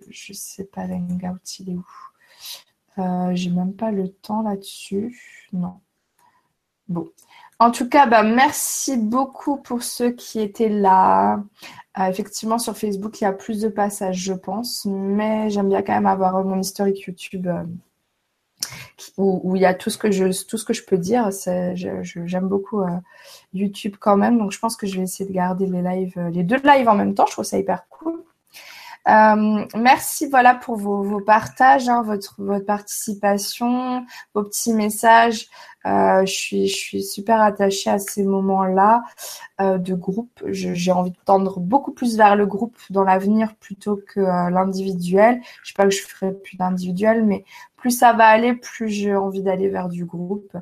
je ne sais pas, l'hangout, il est où? Euh, J'ai même pas le temps là-dessus. Non. Bon. En tout cas, bah, merci beaucoup pour ceux qui étaient là. effectivement, sur Facebook, il y a plus de passages, je pense. Mais j'aime bien quand même avoir mon historique YouTube où, il y a tout ce que je tout ce que je peux dire. J'aime beaucoup euh, YouTube quand même, donc je pense que je vais essayer de garder les lives, euh, les deux lives en même temps. Je trouve ça hyper cool. Euh, merci voilà pour vos, partages, hein, votre, votre participation, vos petits messages. Je, suis, je suis super attachée à ces moments-là de groupe. J'ai envie de tendre beaucoup plus vers le groupe dans l'avenir plutôt que l'individuel. Je sais pas que je ferai plus d'individuel, mais plus ça va aller, plus j'ai envie d'aller vers du groupe.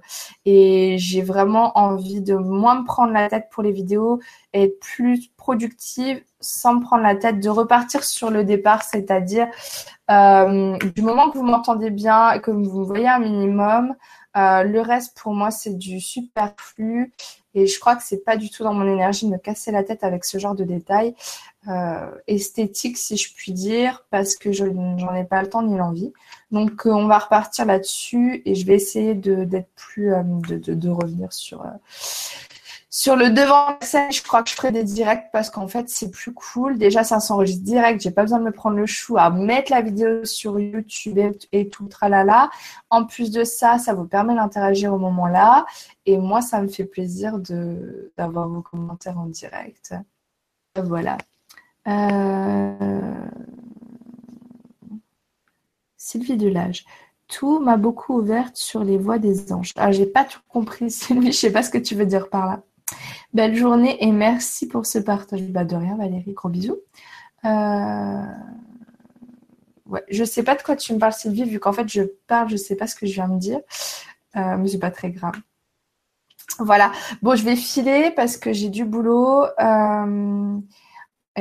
Et j'ai vraiment envie de moins me prendre la tête pour les vidéos être plus productive sans me prendre la tête, de repartir sur le départ, c'est-à-dire euh, du moment que vous m'entendez bien et que vous me voyez un minimum, euh, le reste, pour moi, c'est du superflu. Et je crois que c'est pas du tout dans mon énergie de me casser la tête avec ce genre de détails euh, esthétiques, si je puis dire, parce que je n'en ai pas le temps ni l'envie. Donc, euh, on va repartir là-dessus et je vais essayer d'être plus, de, de, de, revenir sur Sur le devant de la scène, je crois que je ferai des directs parce qu'en fait, c'est plus cool. Déjà, ça s'enregistre direct. J'ai pas besoin de me prendre le chou à mettre la vidéo sur YouTube et, tout, tralala. En plus de ça, ça vous permet d'interagir au moment-là. Et moi, ça me fait plaisir de, d'avoir vos commentaires en direct. Voilà. Euh... Sylvie Delage. Tout m'a beaucoup ouverte sur les voies des anges. Ah, j'ai pas tout compris, Sylvie. Je sais pas ce que tu veux dire par là. Belle journée et merci pour ce partage. Bah, de rien, Valérie. Gros bisous. Euh... Ouais, sais pas de quoi tu me parles, Sylvie, vu qu'en fait je parle, je sais pas ce que je viens de dire. Euh, mais c'est pas très grave. Voilà. Bon, je vais filer parce que j'ai du boulot. Euh...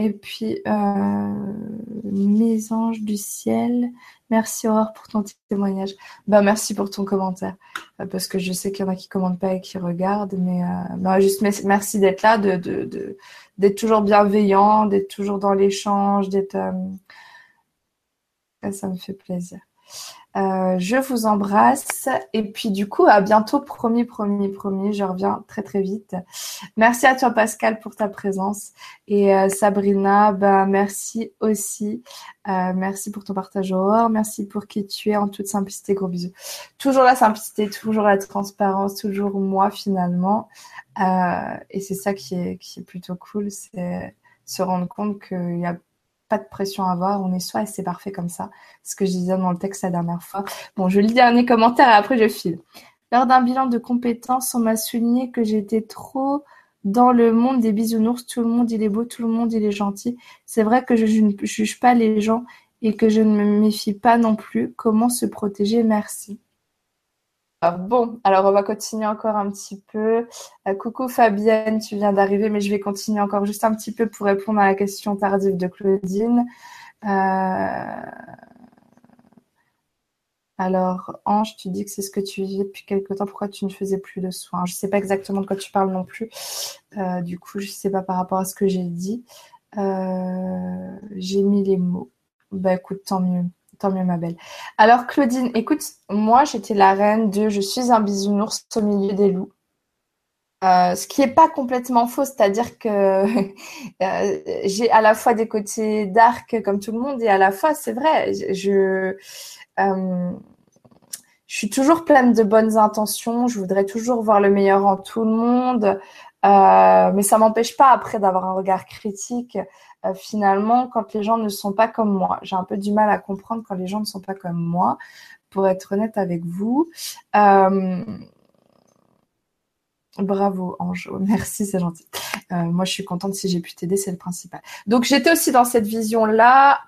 Et puis, euh, mes anges du ciel, merci Aurore pour ton témoignage. Bah, merci pour ton commentaire, euh, parce que je sais qu'il y en a qui commentent pas et qui regardent, mais euh, bah, juste merci d'être là, de, de, d'être toujours bienveillant, d'être toujours dans l'échange, d'être. ça me fait plaisir. Euh, je vous embrasse et puis du coup à bientôt. Premier premier premier je reviens très très vite. Merci à toi Pascal pour ta présence. Et euh, Sabrina bah merci aussi. Euh, merci pour ton partage au merci pour qui tu es en toute simplicité. Gros bisous. Toujours la simplicité toujours la transparence toujours moi finalement. Et c'est ça qui est qui est plutôt cool c'est se rendre compte qu'il y a pas de pression à avoir, on est soi et c'est parfait comme ça. Ce que je disais dans le texte la dernière fois. Bon, je lis dernier commentaire et après je file. Lors d'un bilan de compétences, on m'a souligné que j'étais trop dans le monde des bisounours. Tout le monde il est beau, tout le monde il est gentil. C'est vrai que je ne juge pas les gens et que je ne me méfie pas non plus. Comment se protéger? Merci. Bon, alors on va continuer encore un petit peu. Euh, coucou Fabienne, tu viens d'arriver, mais je vais continuer encore juste un petit peu pour répondre à la question tardive de Claudine. Euh, alors, Ange, tu dis que c'est ce que tu vivais depuis quelque temps. Pourquoi tu ne faisais plus de soins? Je ne sais pas exactement de quoi tu parles non plus. Euh, du coup, je ne sais pas par rapport à ce que j'ai dit. j'ai mis les mots. Bah écoute, tant mieux. Tant mieux, ma belle. Alors, Claudine, écoute, moi, j'étais la reine de Je suis un bisounours au milieu des loups. Euh, ce qui n'est pas complètement faux, c'est-à-dire que euh, j'ai à la fois des côtés dark comme tout le monde et à la fois, c'est vrai, je, euh, suis toujours pleine de bonnes intentions, je voudrais toujours voir le meilleur en tout le monde, mais ça m'empêche pas après d'avoir un regard critique euh, finalement quand les gens ne sont pas comme moi. J'ai un peu du mal à comprendre quand les gens ne sont pas comme moi, pour être honnête avec vous. Euh, bravo Ange, merci, c'est gentil. Euh, moi, je suis contente si j'ai pu t'aider, c'est le principal. Donc, j'étais aussi dans cette vision-là.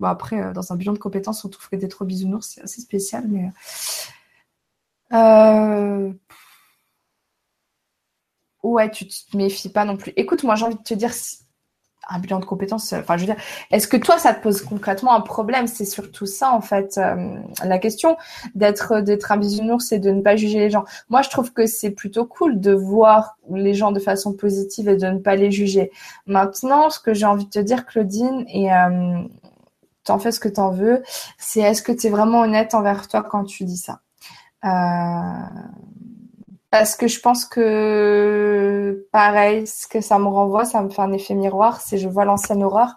Bon, après, dans un bilan de compétences, on trouve que des trop bisounours, c'est assez spécial, mais ouais, tu te méfies pas non plus. Écoute, moi, j'ai envie de te dire, un bilan de compétences, euh, enfin, je veux dire, est-ce que toi, ça te pose concrètement un problème? C'est surtout ça, en fait, euh, la question d'être d'être un bisounours et de ne pas juger les gens. Moi, je trouve que c'est plutôt cool de voir les gens de façon positive et de ne pas les juger. Maintenant, ce que j'ai envie de te dire, Claudine, et euh, t'en fais ce que t'en veux, c'est est-ce que tu es vraiment honnête envers toi quand tu dis ça? Parce que je pense que, pareil, ce que ça me renvoie, ça me fait un effet miroir, c'est je vois l'ancienne horreur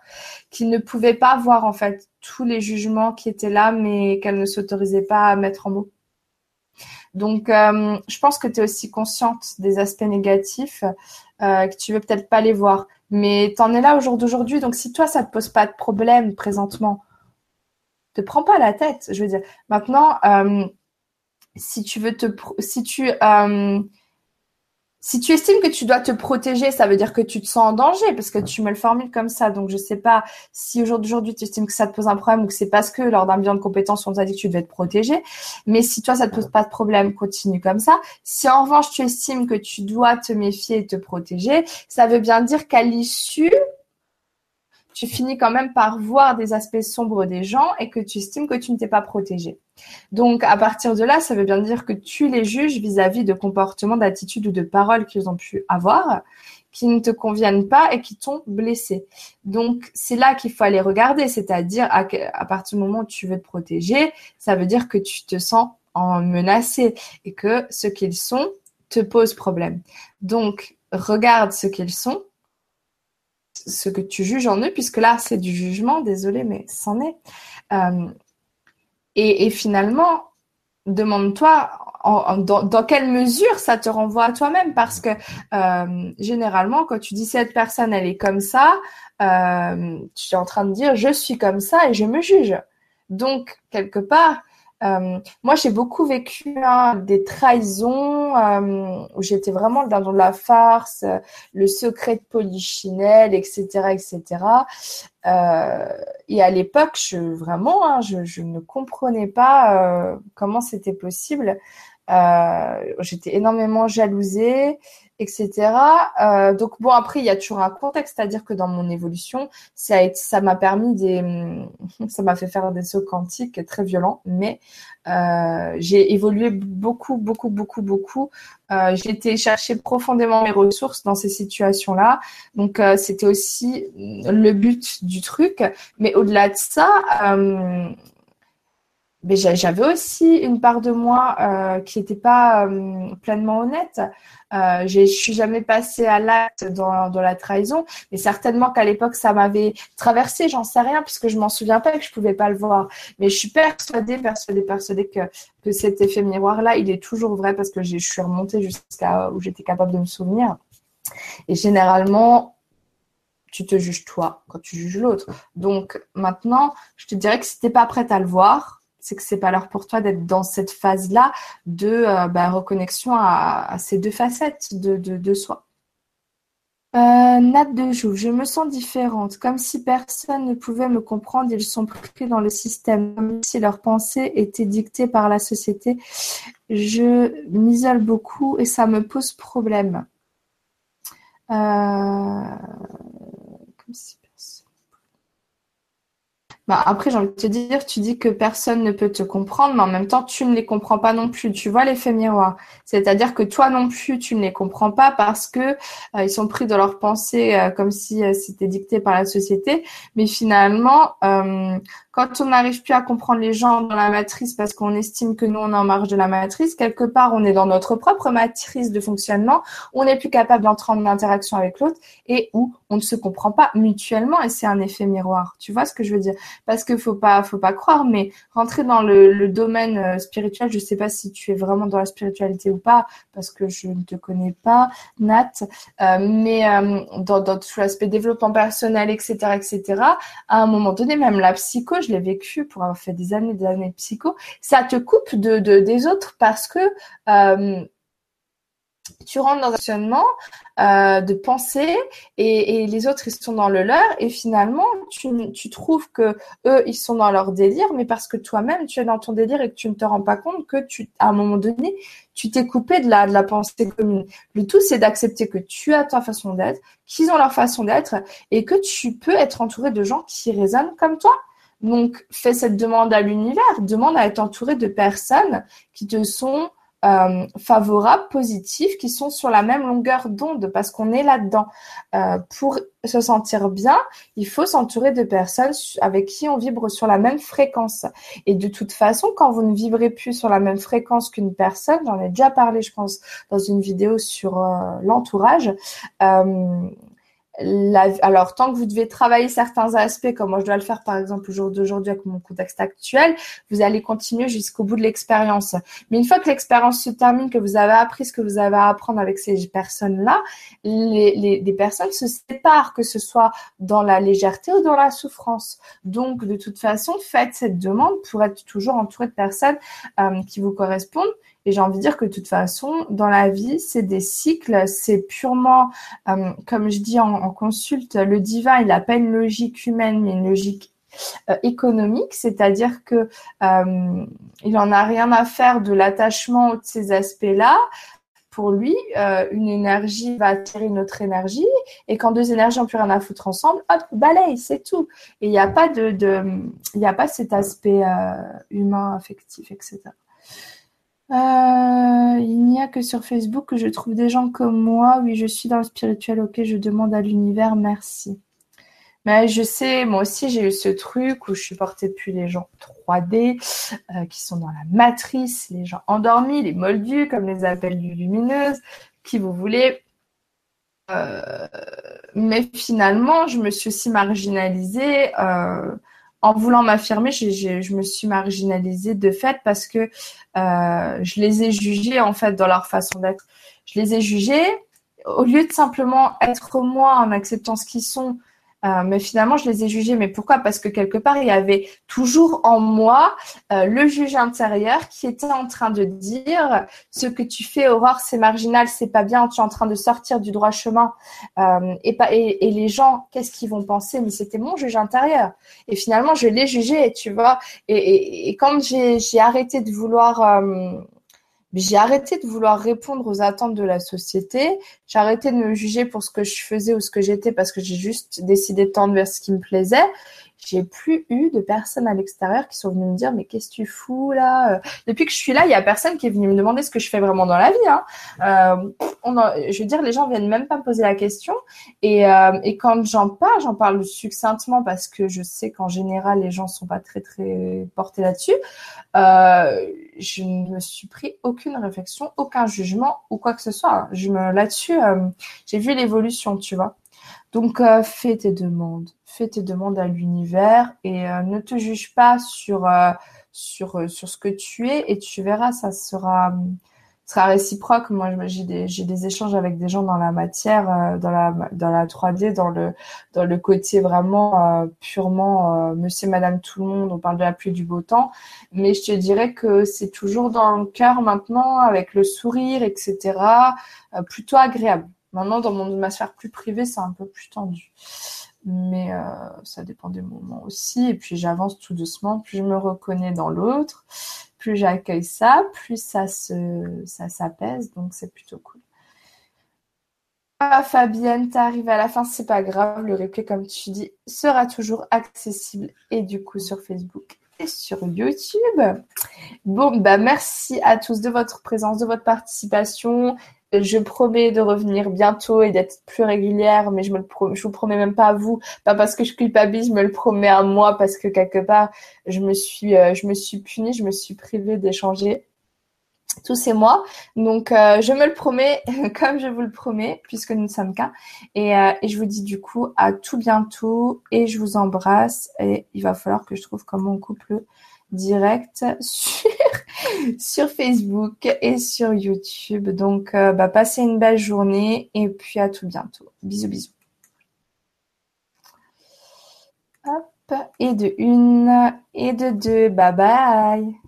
qui ne pouvait pas voir en fait tous les jugements qui étaient là, mais qu'elle ne s'autorisait pas à mettre en mots. Donc, euh, je pense que tu es aussi consciente des aspects négatifs, euh, que tu veux peut-être pas les voir. Mais tu en es là au jour d'aujourd'hui. Donc, si toi, ça te pose pas de problème présentement, te prends pas la tête. Je veux dire, maintenant, euh, si tu veux te, si tu, euh, si tu estimes que tu dois te protéger, ça veut dire que tu te sens en danger parce que tu me le formules comme ça. Donc, je sais pas si aujourd'hui tu estimes que ça te pose un problème ou que c'est parce que lors d'un bilan de compétences, on t'a dit que tu devais te protéger. Mais si toi, ça te pose pas de problème, continue comme ça. Si en revanche, tu estimes que tu dois te méfier et te protéger, ça veut bien dire qu'à l'issue, tu finis quand même par voir des aspects sombres des gens et que tu estimes que tu ne t'es pas protégé. Donc, à partir de là, ça veut bien dire que tu les juges vis-à-vis de comportements, d'attitudes ou de paroles qu'ils ont pu avoir, qui ne te conviennent pas et qui t'ont blessé. Donc, c'est là qu'il faut aller regarder, c'est-à-dire à, partir du moment où tu veux te protéger, ça veut dire que tu te sens en menacé et que ce qu'ils sont te pose problème. Donc, regarde ce qu'ils sont, ce que tu juges en eux, puisque là, c'est du jugement, désolé, mais c'en est. Euh, et, finalement, demande-toi dans, quelle mesure ça te renvoie à toi-même, parce que euh, généralement, quand tu dis cette personne, elle est comme ça, euh, tu es en train de dire je suis comme ça et je me juge. Donc, quelque part, euh, moi, j'ai beaucoup vécu hein, des trahisons euh, où j'étais vraiment dans la farce, le secret de Polichinelle, etc., etc. Euh, et à l'époque, je, vraiment, hein, je, je, ne comprenais pas comment c'était possible. j'étais énormément jalousée etc. Euh, donc bon après il y a toujours un contexte, c'est-à-dire que dans mon évolution, ça ça m'a permis des, ça m'a fait faire des sauts quantiques très violents, mais euh, j'ai évolué beaucoup, beaucoup, beaucoup, beaucoup. Euh, j'ai été chercher profondément mes ressources dans ces situations-là, donc euh, c'était aussi le but du truc. Mais au-delà de ça. Mais j'avais aussi une part de moi euh, qui n'était pas euh, pleinement honnête. Euh, je suis jamais passée à l'acte dans, la trahison, mais certainement qu'à l'époque ça m'avait traversé, j'en sais rien puisque je m'en souviens pas et que je pouvais pas le voir. Mais je suis persuadée, persuadée, persuadée que que cet effet miroir là, il est toujours vrai parce que je suis remontée jusqu'à où j'étais capable de me souvenir. Et généralement, tu te juges toi quand tu juges l'autre. Donc maintenant, je te dirais que si t'es pas prête à le voir, c'est que c'est pas l'heure pour toi d'être dans cette phase-là de euh, bah, reconnexion à, ces deux facettes de, soi. Euh, Nat de Joux, je me sens différente, comme si personne ne pouvait me comprendre. Ils sont pris dans le système, comme si leurs pensées étaient dictées par la société. Je m'isole beaucoup et ça me pose problème. Euh, comme si bah après, j'ai envie de te dire, tu dis que personne ne peut te comprendre, mais en même temps, tu ne les comprends pas non plus. Tu vois l'effet miroir. C'est-à-dire que toi non plus, tu ne les comprends pas parce que euh, ils sont pris dans leurs pensées euh, comme si euh, c'était dicté par la société. Mais finalement, quand on n'arrive plus à comprendre les gens dans la matrice parce qu'on estime que nous, on est en marge de la matrice, quelque part, on est dans notre propre matrice de fonctionnement, on n'est plus capable d'entrer en interaction avec l'autre et où on ne se comprend pas mutuellement et c'est un effet miroir. Tu vois ce que je veux dire? Parce que faut pas, faut pas croire, mais rentrer dans le, domaine euh, spirituel, je sais pas si tu es vraiment dans la spiritualité ou pas, parce que je ne te connais pas, Nat, euh, mais euh, dans, dans tout l'aspect développement personnel, etc., etc., à un moment donné, même la psycho, je l'ai vécu pour avoir fait des années des années de psycho, ça te coupe de, des autres parce que euh, tu rentres dans un fonctionnement euh, de pensée et, les autres ils sont dans le leur et finalement tu, tu, trouves que eux ils sont dans leur délire mais parce que toi-même tu es dans ton délire et que tu ne te rends pas compte que tu à un moment donné tu t'es coupé de la de la pensée commune. Le tout c'est d'accepter que tu as ta façon d'être, qu'ils ont leur façon d'être et que tu peux être entouré de gens qui résonnent comme toi. Donc, fais cette demande à l'univers. Demande à être entouré de personnes qui te sont euh, favorables, positives, qui sont sur la même longueur d'onde, parce qu'on est là-dedans. Euh, pour se sentir bien, il faut s'entourer de personnes avec qui on vibre sur la même fréquence. Et de toute façon, quand vous ne vibrez plus sur la même fréquence qu'une personne, j'en ai déjà parlé, je pense, dans une vidéo sur euh, l'entourage, alors, tant que vous devez travailler certains aspects, comme moi je dois le faire par exemple au jour d'aujourd'hui avec mon contexte actuel, vous allez continuer jusqu'au bout de l'expérience. Mais une fois que l'expérience se termine, que vous avez appris ce que vous avez à apprendre avec ces personnes-là, les, les, personnes se séparent, que ce soit dans la légèreté ou dans la souffrance. Donc, de toute façon, faites cette demande pour être toujours entouré de personnes euh, qui vous correspondent et j'ai envie de dire que de toute façon, dans la vie, c'est des cycles, c'est purement, euh, comme je dis en, consulte, le divin, il n'a pas une logique humaine, mais une logique euh, économique, c'est-à-dire que euh, il en a rien à faire de l'attachement de ces aspects-là. Pour lui, euh, une énergie va attirer une autre énergie, et quand deux énergies n'ont plus rien à foutre ensemble, hop, balaye, c'est tout. Et il n'y a pas de, il n'y a pas cet aspect humain, affectif, etc. Euh, il n'y a que sur Facebook que je trouve des gens comme moi. Oui, je suis dans le spirituel. Ok, je demande à l'univers merci. Mais je sais, moi aussi, j'ai eu ce truc où je supportais plus les gens 3D, euh, qui sont dans la matrice, les gens endormis, les moldus, comme les appelle lumineuses, qui vous voulez. Euh, mais finalement, je me suis aussi marginalisée. Euh, en voulant m'affirmer, je me suis marginalisée de fait parce que je les ai jugés en fait dans leur façon d'être. Je les ai jugés au lieu de simplement être moi en acceptant ce qu'ils sont, euh, mais finalement, je les ai jugés. Mais pourquoi? Parce que quelque part, il y avait toujours en moi euh, le juge intérieur qui était en train de dire ce que tu fais, Aurore, c'est marginal, c'est pas bien, tu es en train de sortir du droit chemin. Euh, et, et, les gens, qu'est-ce qu'ils vont penser? Mais c'était mon juge intérieur. Et finalement, je l'ai jugé, tu vois. Et, et quand j'ai arrêté de vouloir j'ai arrêté de vouloir répondre aux attentes de la société. J'ai arrêté de me juger pour ce que je faisais ou ce que j'étais parce que j'ai juste décidé de tendre vers ce qui me plaisait j'ai plus eu de personnes à l'extérieur qui sont venues me dire mais qu'est-ce que tu fous là euh, Depuis que je suis là, il y a personne qui est venu me demander ce que je fais vraiment dans la vie. Hein. Euh, je veux dire, les gens viennent même pas me poser la question. Et, euh, et quand j'en parle, j'en parle succinctement parce que je sais qu'en général les gens sont pas très très portés là-dessus. Je ne me suis pris aucune réflexion, aucun jugement ou quoi que ce soit. Me là-dessus, j'ai vu l'évolution, tu vois. Donc fais tes demandes fais tes demandes à l'univers et euh, ne te juge pas sur, euh, sur, euh, ce que tu es et tu verras, ça sera, réciproque. Moi, j'ai des, des échanges avec des gens dans la matière, dans, la, dans la 3D, dans le, dans le côté vraiment purement monsieur, madame, tout le monde. On parle de la pluie du beau temps. Mais je te dirais que c'est toujours dans le cœur maintenant, avec le sourire, etc. plutôt agréable. Maintenant, dans mon, ma sphère plus privée, c'est un peu plus tendu mais euh, ça dépend des moments aussi. Et puis j'avance tout doucement, plus je me reconnais dans l'autre, plus j'accueille ça, plus ça se, ça s'apaise, donc c'est plutôt cool. Ah, Fabienne, t'arrives à la fin, c'est pas grave. Le replay, comme tu dis, sera toujours accessible et du coup sur Facebook et sur YouTube. Bon, bah merci à tous de votre présence, de votre participation. Je promets de revenir bientôt et d'être plus régulière, mais je me le je vous promets même pas à vous, pas parce que je culpabilise, je me le promets à moi parce que quelque part je me suis, euh, je me suis punie, je me suis privée d'échanger tous ces mois. Donc euh, je me le promets, comme je vous le promets, puisque nous ne sommes qu'un. Et, euh, et, je vous dis du coup à tout bientôt et je vous embrasse. Et il va falloir que je trouve comment on coupe le direct sur Facebook et sur YouTube. Donc, euh, bah, passez une belle journée et puis à tout bientôt. Bisous, bisous. Hop, et de une, et de deux. Bye bye.